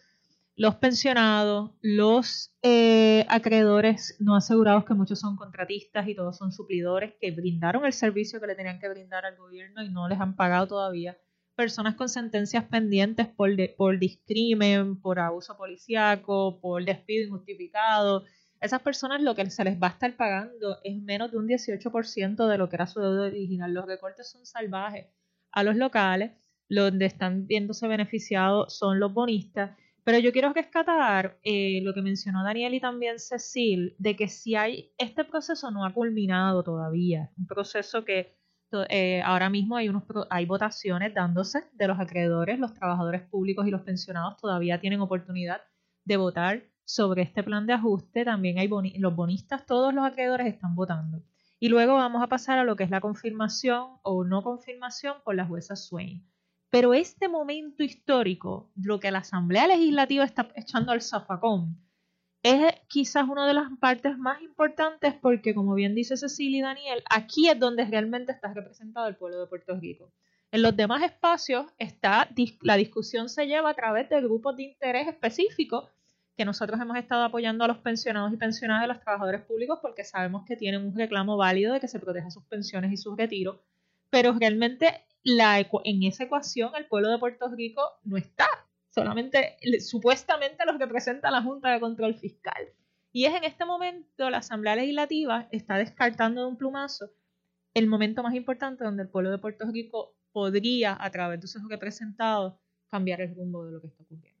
Speaker 9: los pensionados, los eh, acreedores no asegurados, que muchos son contratistas y todos son suplidores, que brindaron el servicio que le tenían que brindar al gobierno y no les han pagado todavía personas con sentencias pendientes por, por discrimen, por abuso policíaco, por despido injustificado. Esas personas lo que se les va a estar pagando es menos de un 18% de lo que era su deuda original. Los recortes son salvajes. A los locales, donde están viéndose beneficiados son los bonistas, Pero yo quiero rescatar eh, lo que mencionó Daniel y también Cecil, de que si hay, este proceso no ha culminado todavía, un proceso que eh, ahora mismo hay, unos, hay votaciones dándose de los acreedores, los trabajadores públicos y los pensionados todavía tienen oportunidad de votar sobre este plan de ajuste. También hay los bonistas, todos los acreedores están votando. Y luego vamos a pasar a lo que es la confirmación o no confirmación por la jueza Swain. Pero este momento histórico, lo que la Asamblea Legislativa está echando al zafacón, es quizás una de las partes más importantes porque, como bien dice Cecilia y Daniel, aquí es donde realmente está representado el pueblo de Puerto Rico. En los demás espacios está, la discusión se lleva a través de grupos de interés específicos que nosotros hemos estado apoyando a los pensionados y pensionadas de los trabajadores públicos porque sabemos que tienen un reclamo válido de que se proteja sus pensiones y sus retiros, pero realmente en esa ecuación el pueblo de Puerto Rico no está, solamente supuestamente los representa la Junta de Control Fiscal. Y es en este momento la Asamblea Legislativa está descartando de un plumazo el momento más importante donde el pueblo de Puerto Rico podría, a través de sus representados, cambiar el rumbo de lo que está ocurriendo.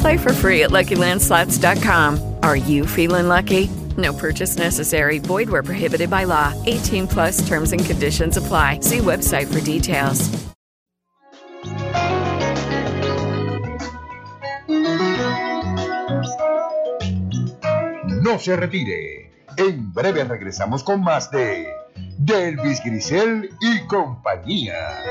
Speaker 17: Play for free at LuckyLandSlots.com. Are you feeling lucky? No purchase necessary. Void where prohibited by law. 18 plus terms and conditions apply. See website for details.
Speaker 1: No se retire. En breve regresamos con más de Delvis Grisel y compañía.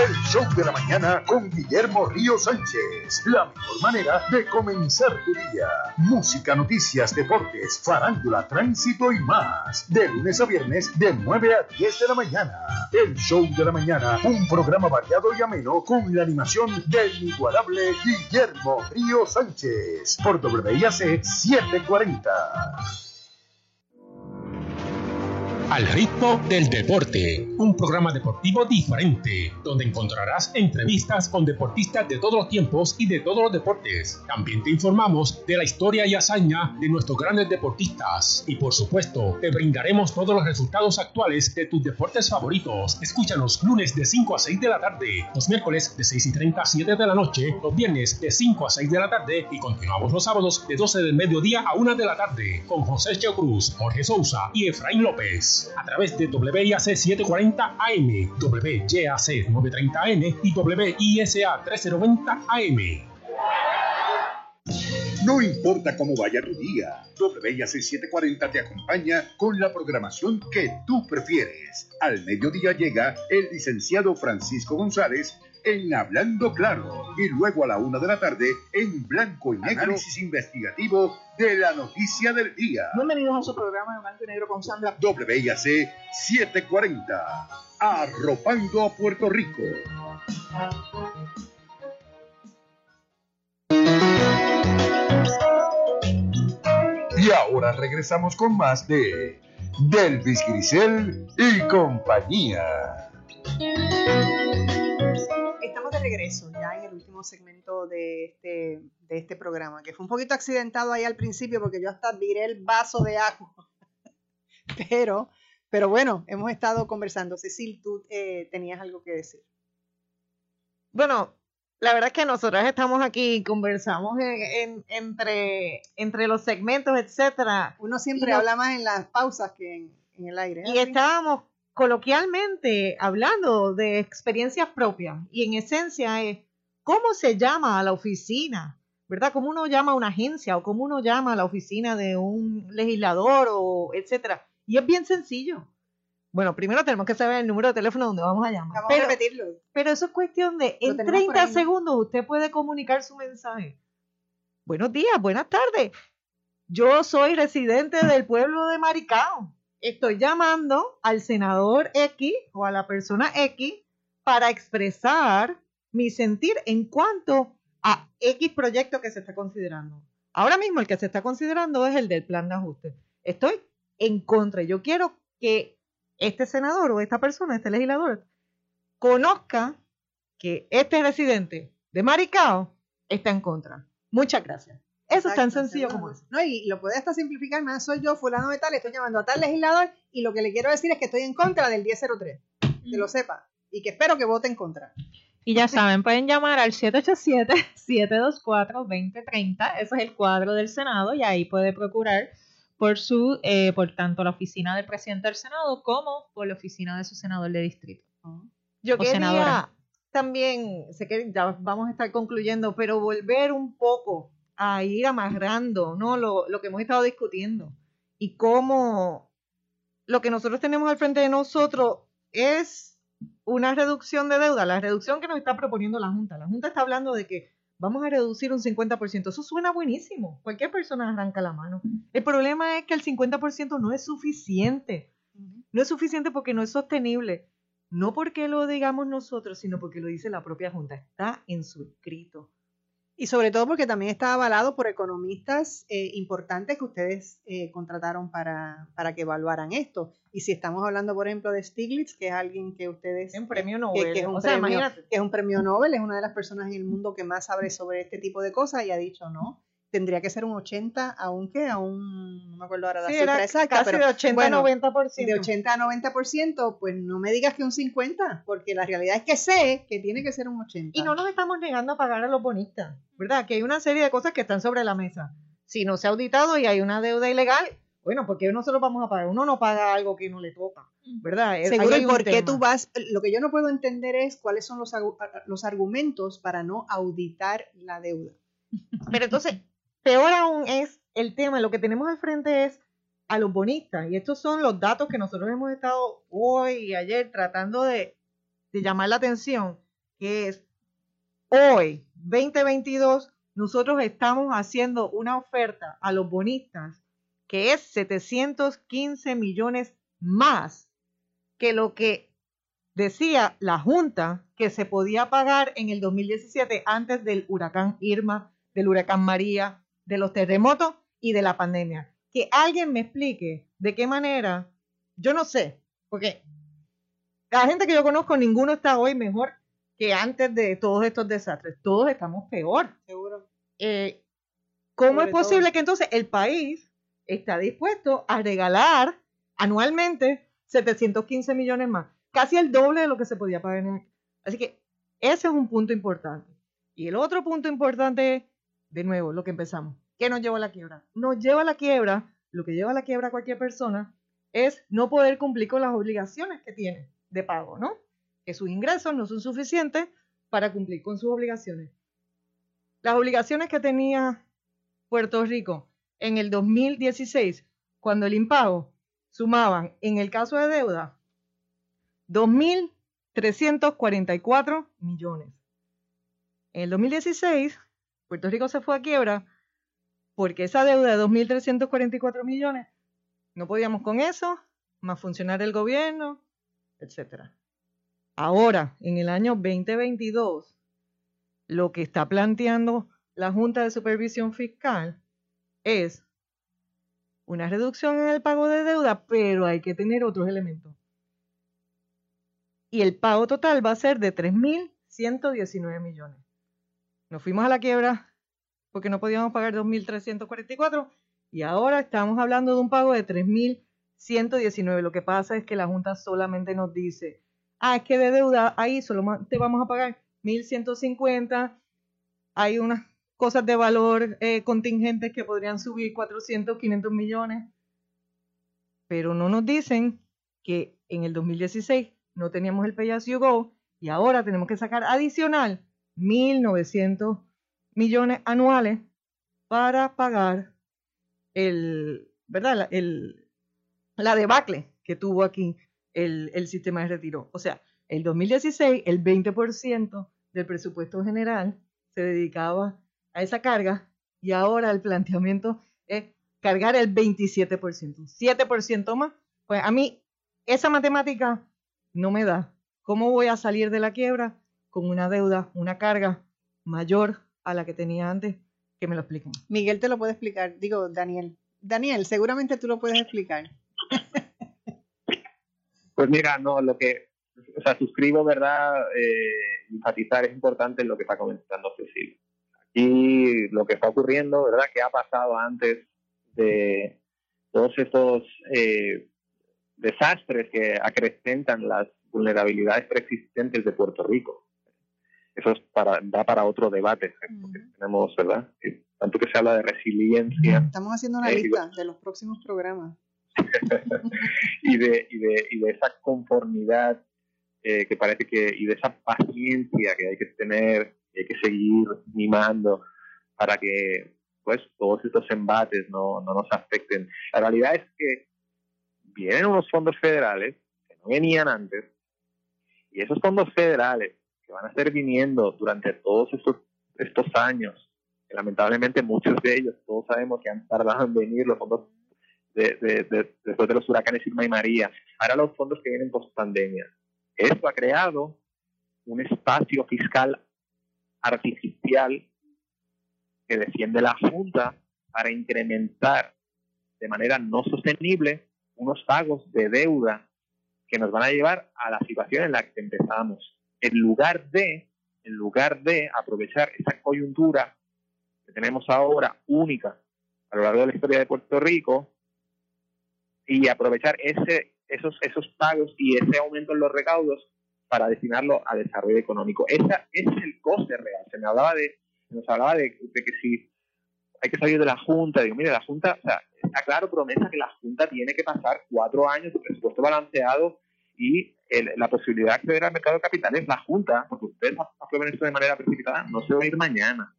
Speaker 1: El show de la mañana con Guillermo Río Sánchez. La mejor manera de comenzar tu día. Música, noticias, deportes, farándula, tránsito y más. De lunes a viernes de 9 a 10 de la mañana. El show de la mañana. Un programa variado y ameno con la animación del inigualable Guillermo Río Sánchez. Por WIAC 740.
Speaker 18: Al ritmo del deporte, un programa deportivo diferente, donde encontrarás entrevistas con deportistas de todos los tiempos y de todos los deportes. También te informamos de la historia y hazaña de nuestros grandes deportistas. Y por supuesto, te brindaremos todos los resultados actuales de tus deportes favoritos. Escúchanos lunes de 5 a 6 de la tarde, los miércoles de 6 y 30 a 7 de la noche, los viernes de 5 a 6 de la tarde y continuamos los sábados de 12 del mediodía a 1 de la tarde con José Cheo Cruz, Jorge Sousa y Efraín López a través de WIAC 740 AM, WYAC 930 AM y WISA 1390 AM.
Speaker 1: No importa cómo vaya tu día, WIAC 740 te acompaña con la programación que tú prefieres. Al mediodía llega el licenciado Francisco González en Hablando Claro y luego a la una de la tarde en Blanco y Negro análisis investigativo de la noticia del día.
Speaker 8: Bienvenidos a su programa de Blanco y Negro con Sandra.
Speaker 1: WIAC 740, arropando a Puerto Rico. Y ahora regresamos con más de Delvis Grisel y compañía.
Speaker 2: Regreso ya en el último segmento de este, de este programa, que fue un poquito accidentado ahí al principio porque yo hasta viré el vaso de agua. Pero, pero bueno, hemos estado conversando. Cecil, tú eh, tenías algo que decir.
Speaker 10: Bueno, la verdad es que nosotros estamos aquí, conversamos en, en- entre, entre los segmentos, etcétera.
Speaker 2: Uno siempre
Speaker 10: Y nos-
Speaker 2: habla más en las pausas que en, en el aire. ¿es
Speaker 10: Y estábamos coloquialmente hablando de experiencias propias. Y en esencia es, ¿cómo se llama a la oficina ¿verdad? ¿Cómo uno llama a una agencia o cómo uno llama a la oficina de un legislador o etcétera? Y es bien sencillo. Bueno, primero tenemos que saber el número de teléfono donde vamos a llamar.
Speaker 2: Vamos
Speaker 10: pero,
Speaker 2: a repetirlo.
Speaker 10: pero eso es cuestión de, en
Speaker 2: tenemos por
Speaker 10: 30
Speaker 2: ahí, ¿no?
Speaker 10: segundos usted puede comunicar su mensaje. Buenos días, buenas tardes. Yo soy residente del pueblo de Maricao. Estoy llamando al senador X o a la persona X para expresar mi sentir en cuanto a X proyecto que se está considerando. Ahora mismo el que se está considerando es el del plan de ajuste. Estoy en contra. Yo quiero que este senador o esta persona, este legislador, conozca que este residente de Maricao está en contra. Muchas gracias. Eso es tan sencillo
Speaker 2: seguro.
Speaker 10: como eso.
Speaker 2: No, y lo puede hasta simplificar más. Soy yo, fulano de tal, estoy llamando a tal legislador y lo que le quiero decir es que estoy en contra del 1003. Que lo sepa. Y que espero que vote en contra.
Speaker 9: Y ya saben, pueden llamar al 787-724-2030. Ese es el cuadro del Senado y ahí puede procurar por su, eh, por tanto la oficina del presidente del Senado como por la oficina de su senador de distrito.
Speaker 10: Yo
Speaker 9: o
Speaker 10: quería
Speaker 9: senadora.
Speaker 10: también, sé que ya vamos a estar concluyendo, pero volver un poco a ir amarrando ¿no? lo, lo que hemos estado discutiendo y cómo lo que nosotros tenemos al frente de nosotros es una reducción de deuda, la reducción que nos está proponiendo la Junta. La Junta está hablando de que vamos a reducir un 50%. Eso suena buenísimo. Cualquier persona arranca la mano. El problema es que el 50% no es suficiente. No es suficiente porque no es sostenible. No porque lo digamos nosotros, sino porque lo dice la propia Junta. Está en su escrito.
Speaker 2: Y sobre todo porque también está avalado por economistas eh, importantes que ustedes eh, contrataron para, para que evaluaran esto. Y si estamos hablando, por ejemplo, de Stiglitz, que es alguien que ustedes...
Speaker 10: Un premio
Speaker 2: que-
Speaker 10: Nobel.
Speaker 2: Que, es un
Speaker 10: O sea,
Speaker 2: premio,
Speaker 10: imagínate.
Speaker 2: que es un premio Nobel, es una de las personas en el mundo que más sabe sobre este tipo de cosas y ha dicho, no, tendría que ser un 80, aunque a un, no me acuerdo ahora la
Speaker 10: Sí,
Speaker 2: cifra exacta,
Speaker 10: casi
Speaker 2: pero
Speaker 10: de 80
Speaker 2: bueno,
Speaker 10: a 90%.
Speaker 2: de 80 a 90%, pues no me digas que un 50, porque la realidad es que sé que tiene que ser un 80.
Speaker 10: Y no nos estamos negando a pagar a los bonistas, ¿verdad? Que hay una serie de cosas que están sobre la mesa. Si no se ha auditado y hay una deuda ilegal, bueno, ¿por qué nosotros vamos a pagar? Uno no paga algo que no le toca, ¿verdad?
Speaker 2: Seguro, ¿y
Speaker 10: un
Speaker 2: por qué tú vas? Lo que yo no puedo entender es cuáles son los, los argumentos para no auditar la deuda.
Speaker 10: Pero entonces, peor aún es el tema, lo que tenemos al frente es a los bonistas. Y estos son los datos que nosotros hemos estado hoy y ayer tratando de, llamar la atención, que es hoy, 2022, nosotros estamos haciendo una oferta a los bonistas que es 715 millones más que lo que decía la Junta que se podía pagar en el 2017 antes del huracán Irma, del huracán María, de los terremotos y de la pandemia. Que alguien me explique de qué manera, yo no sé, porque la gente que yo conozco, ninguno está hoy mejor que antes de todos estos desastres. Todos estamos peor.
Speaker 2: Seguro.
Speaker 10: Eh, ¿Cómo
Speaker 2: Sobre
Speaker 10: es posible
Speaker 2: todo.
Speaker 10: que entonces el país está dispuesto a regalar anualmente 715 millones más? Casi el doble de lo que se podía pagar. En Así que ese es un punto importante. Y el otro punto importante es, de nuevo, lo que empezamos. ¿Qué nos lleva a la quiebra? Nos lleva a la quiebra, lo que lleva a la quiebra a cualquier persona es no poder cumplir con las obligaciones que tiene de pago, ¿no? Que sus ingresos no son suficientes para cumplir con sus obligaciones. Las obligaciones que tenía Puerto Rico en el 2016, cuando el impago sumaban, en el caso de deuda, 2.344 millones. En el 2016, Puerto Rico se fue a quiebra porque esa deuda de 2.344 millones, no podíamos con eso, más funcionar el gobierno, etc. Ahora, en el año 2022, lo que está planteando la Junta de Supervisión Fiscal es una reducción en el pago de deuda, pero hay que tener otros elementos. Y el pago total va a ser de 3.119 millones. Nos fuimos a la quiebra porque no podíamos pagar 2.344 y ahora estamos hablando de un pago de 3.119. Lo que pasa es que la Junta solamente nos dice, ah, es que de deuda ahí solo te vamos a pagar 1.150, hay unas cosas de valor eh, contingentes que podrían subir 400, 500 millones, pero no nos dicen que en el 2016 no teníamos el Pay As You Go y ahora tenemos que sacar adicional millones anuales para pagar el, ¿verdad? La, el, la debacle que tuvo aquí el, el sistema de retiro. O sea, el 2016, el 20% del presupuesto general se dedicaba a esa carga y ahora el planteamiento es cargar el 27%, 7% más. Pues a mí esa matemática no me da. ¿Cómo voy a salir de la quiebra con una deuda, una carga mayor a la que tenía antes? Que me lo expliquen.
Speaker 2: Miguel te lo puede explicar, digo Daniel. Daniel, seguramente tú lo puedes explicar.
Speaker 3: Pues mira, no, lo que, o sea, suscribo, ¿verdad? Eh, enfatizar es importante en lo que está comentando Cecilia. Aquí lo que está ocurriendo, ¿verdad? ¿Qué ha pasado antes de todos estos eh, desastres que acrecentan las vulnerabilidades preexistentes de Puerto Rico. Eso es para, da para otro debate, porque tenemos, ¿verdad? Tanto que se habla de resiliencia.
Speaker 2: Estamos haciendo una
Speaker 3: eh,
Speaker 2: lista de los próximos programas.
Speaker 3: y, de, y, de, y de esa conformidad eh, que parece que, y de esa paciencia que hay que tener, hay que seguir mimando para que pues todos estos embates no, no nos afecten. La realidad es que vienen unos fondos federales que no venían antes, y esos fondos federales van a estar viniendo durante todos estos, estos años, que lamentablemente muchos de ellos, todos sabemos que han tardado en venir los fondos de, después de los huracanes Irma y María, ahora los fondos que vienen post pandemia. Esto ha creado un espacio fiscal artificial que defiende la Junta para incrementar de manera no sostenible unos pagos de deuda que nos van a llevar a la situación en la que empezamos. En lugar de, en lugar de aprovechar esa coyuntura que tenemos ahora única a lo largo de la historia de Puerto Rico y aprovechar ese, esos, esos pagos y ese aumento en los recaudos para destinarlo a desarrollo económico. Ese es el coste real. Se me hablaba de, nos hablaba de, de que si hay que salir de la Junta, digo, mire, la Junta, o sea, está claro, promesa que la Junta tiene que pasar cuatro años de presupuesto balanceado y la posibilidad de acceder al mercado de capitales, la Junta, porque ustedes aprueben esto de manera precipitada, no se va a ir mañana.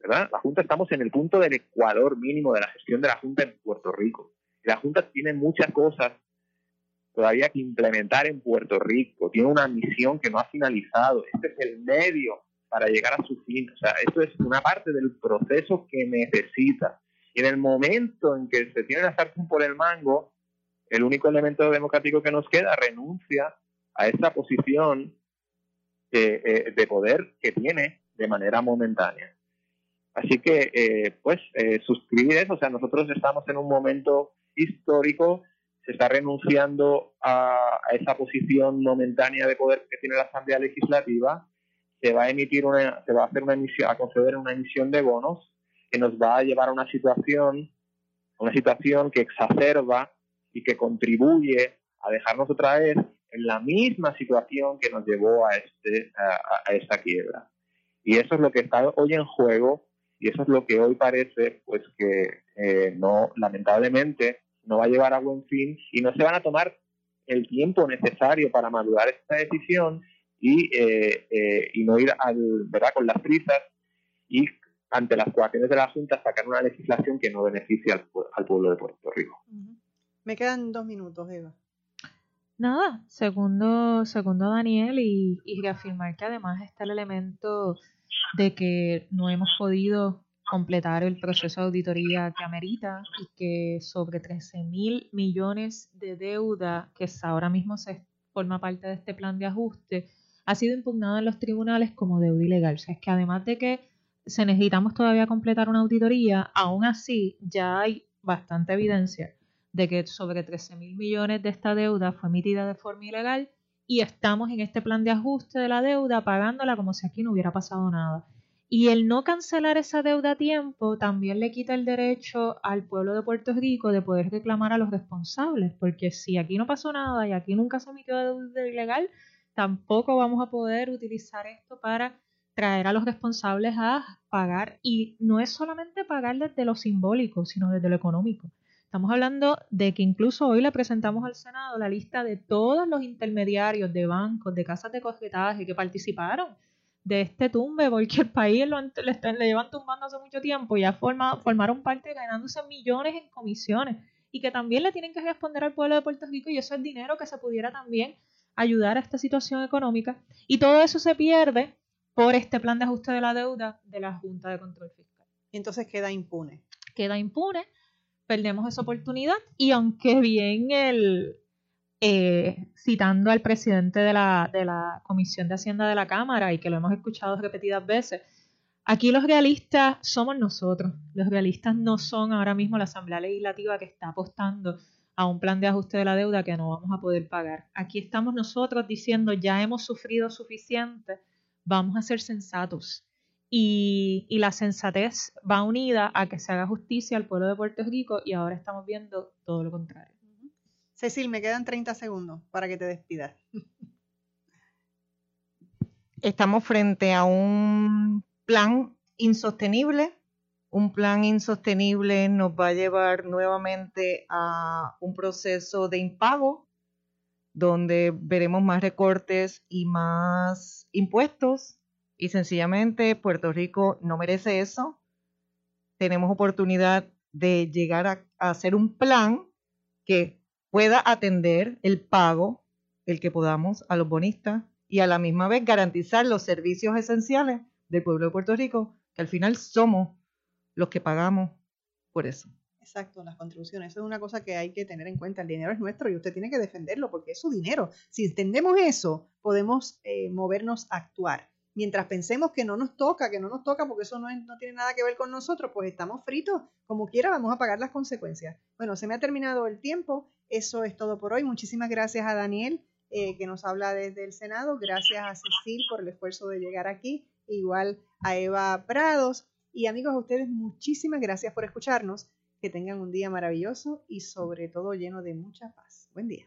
Speaker 3: ¿verdad? La Junta estamos en el punto del ecuador mínimo de la gestión de la Junta en Puerto Rico. La Junta tiene muchas cosas todavía que implementar en Puerto Rico. Tiene una misión que no ha finalizado. Este es el medio para llegar a su fin. O sea, esto es una parte del proceso que necesita. Y en el momento en que se tiene la sartén por el mango, el único elemento democrático que nos queda renuncia a esa posición eh, de poder que tiene de manera momentánea. Así que, eh, pues, eh, suscribir eso. O sea, nosotros estamos en un momento histórico, se está renunciando a, a, esa posición momentánea de poder que tiene la Asamblea Legislativa, se va a emitir una, se va a hacer una emisión, a conceder una emisión de bonos que nos va a llevar a una situación, una situación que exacerba y que contribuye a dejarnos otra vez en la misma situación que nos llevó a, este, a, a esta quiebra. Y eso es lo que está hoy en juego y eso es lo que hoy parece pues que eh, no, lamentablemente, no va a llevar a buen fin y no se van a tomar el tiempo necesario para madurar esta decisión y, eh, eh, y no ir al, ¿verdad? con las prisas y ante las coacciones de la Junta sacar una legislación que no beneficie al, al pueblo de Puerto Rico.
Speaker 2: Me quedan dos minutos, Eva.
Speaker 9: Nada, segundo, segundo Daniel, y, reafirmar que además está el elemento de que no hemos podido completar el proceso de auditoría que amerita y que sobre 13 mil millones de deuda que ahora mismo se forma parte de este plan de ajuste ha sido impugnada en los tribunales como deuda ilegal. O sea, es que además de que se necesitamos todavía completar una auditoría, aún así ya hay bastante evidencia de que sobre 13 mil millones de esta deuda fue emitida de forma ilegal y estamos en este plan de ajuste de la deuda pagándola como si aquí no hubiera pasado nada. Y el no cancelar esa deuda a tiempo también le quita el derecho al pueblo de Puerto Rico de poder reclamar a los responsables, porque si aquí no pasó nada y aquí nunca se emitió deuda ilegal, tampoco vamos a poder utilizar esto para traer a los responsables a pagar y no es solamente pagar desde lo simbólico, sino desde lo económico. Estamos hablando de que incluso hoy le presentamos al Senado la lista de todos los intermediarios de bancos, de casas de corretaje que participaron de este tumbe, porque el país lo, le, están, le, llevan tumbando hace mucho tiempo y ya forma, formaron parte ganándose millones en comisiones y que también le tienen que responder al pueblo de Puerto Rico y eso es dinero que se pudiera también ayudar a esta situación económica y todo eso se pierde por este plan de ajuste de la deuda de la Junta de Control Fiscal.
Speaker 2: Y entonces queda impune.
Speaker 9: Queda impune, perdemos esa oportunidad y aunque bien el, eh, citando al presidente de la, de la Comisión de Hacienda de la Cámara y que lo hemos escuchado repetidas veces, aquí los realistas somos nosotros. Los realistas no son ahora mismo la Asamblea Legislativa que está apostando a un plan de ajuste de la deuda que no vamos a poder pagar. Aquí estamos nosotros diciendo ya hemos sufrido suficiente, vamos a ser sensatos. Y, y, la sensatez va unida a que se haga justicia al pueblo de Puerto Rico y ahora estamos viendo todo lo contrario.
Speaker 2: Cecil, me quedan 30 segundos para que te despidas.
Speaker 10: Estamos frente a un plan insostenible. Un plan insostenible nos va a llevar nuevamente a un proceso de impago donde veremos más recortes y más impuestos y sencillamente Puerto Rico no merece eso. Tenemos oportunidad de llegar a, hacer un plan que pueda atender el pago, el que podamos, a los bonistas y a la misma vez garantizar los servicios esenciales del pueblo de Puerto Rico, que al final somos los que pagamos por eso.
Speaker 2: Exacto, las contribuciones. Eso es una cosa que hay que tener en cuenta. El dinero es nuestro y usted tiene que defenderlo porque es su dinero. Si entendemos eso, podemos eh, movernos a actuar. Mientras pensemos que no nos toca, que no nos toca porque eso no, tiene nada que ver con nosotros, pues estamos fritos. Como quiera, vamos a pagar las consecuencias. Bueno, se me ha terminado el tiempo. Eso es todo por hoy. Muchísimas gracias a Daniel, eh, que nos habla desde el Senado. Gracias a Cecil por el esfuerzo de llegar aquí. Igual a Eva Prados. Y amigos, a ustedes muchísimas gracias por escucharnos. Que tengan un día maravilloso y sobre todo lleno de mucha paz. Buen día.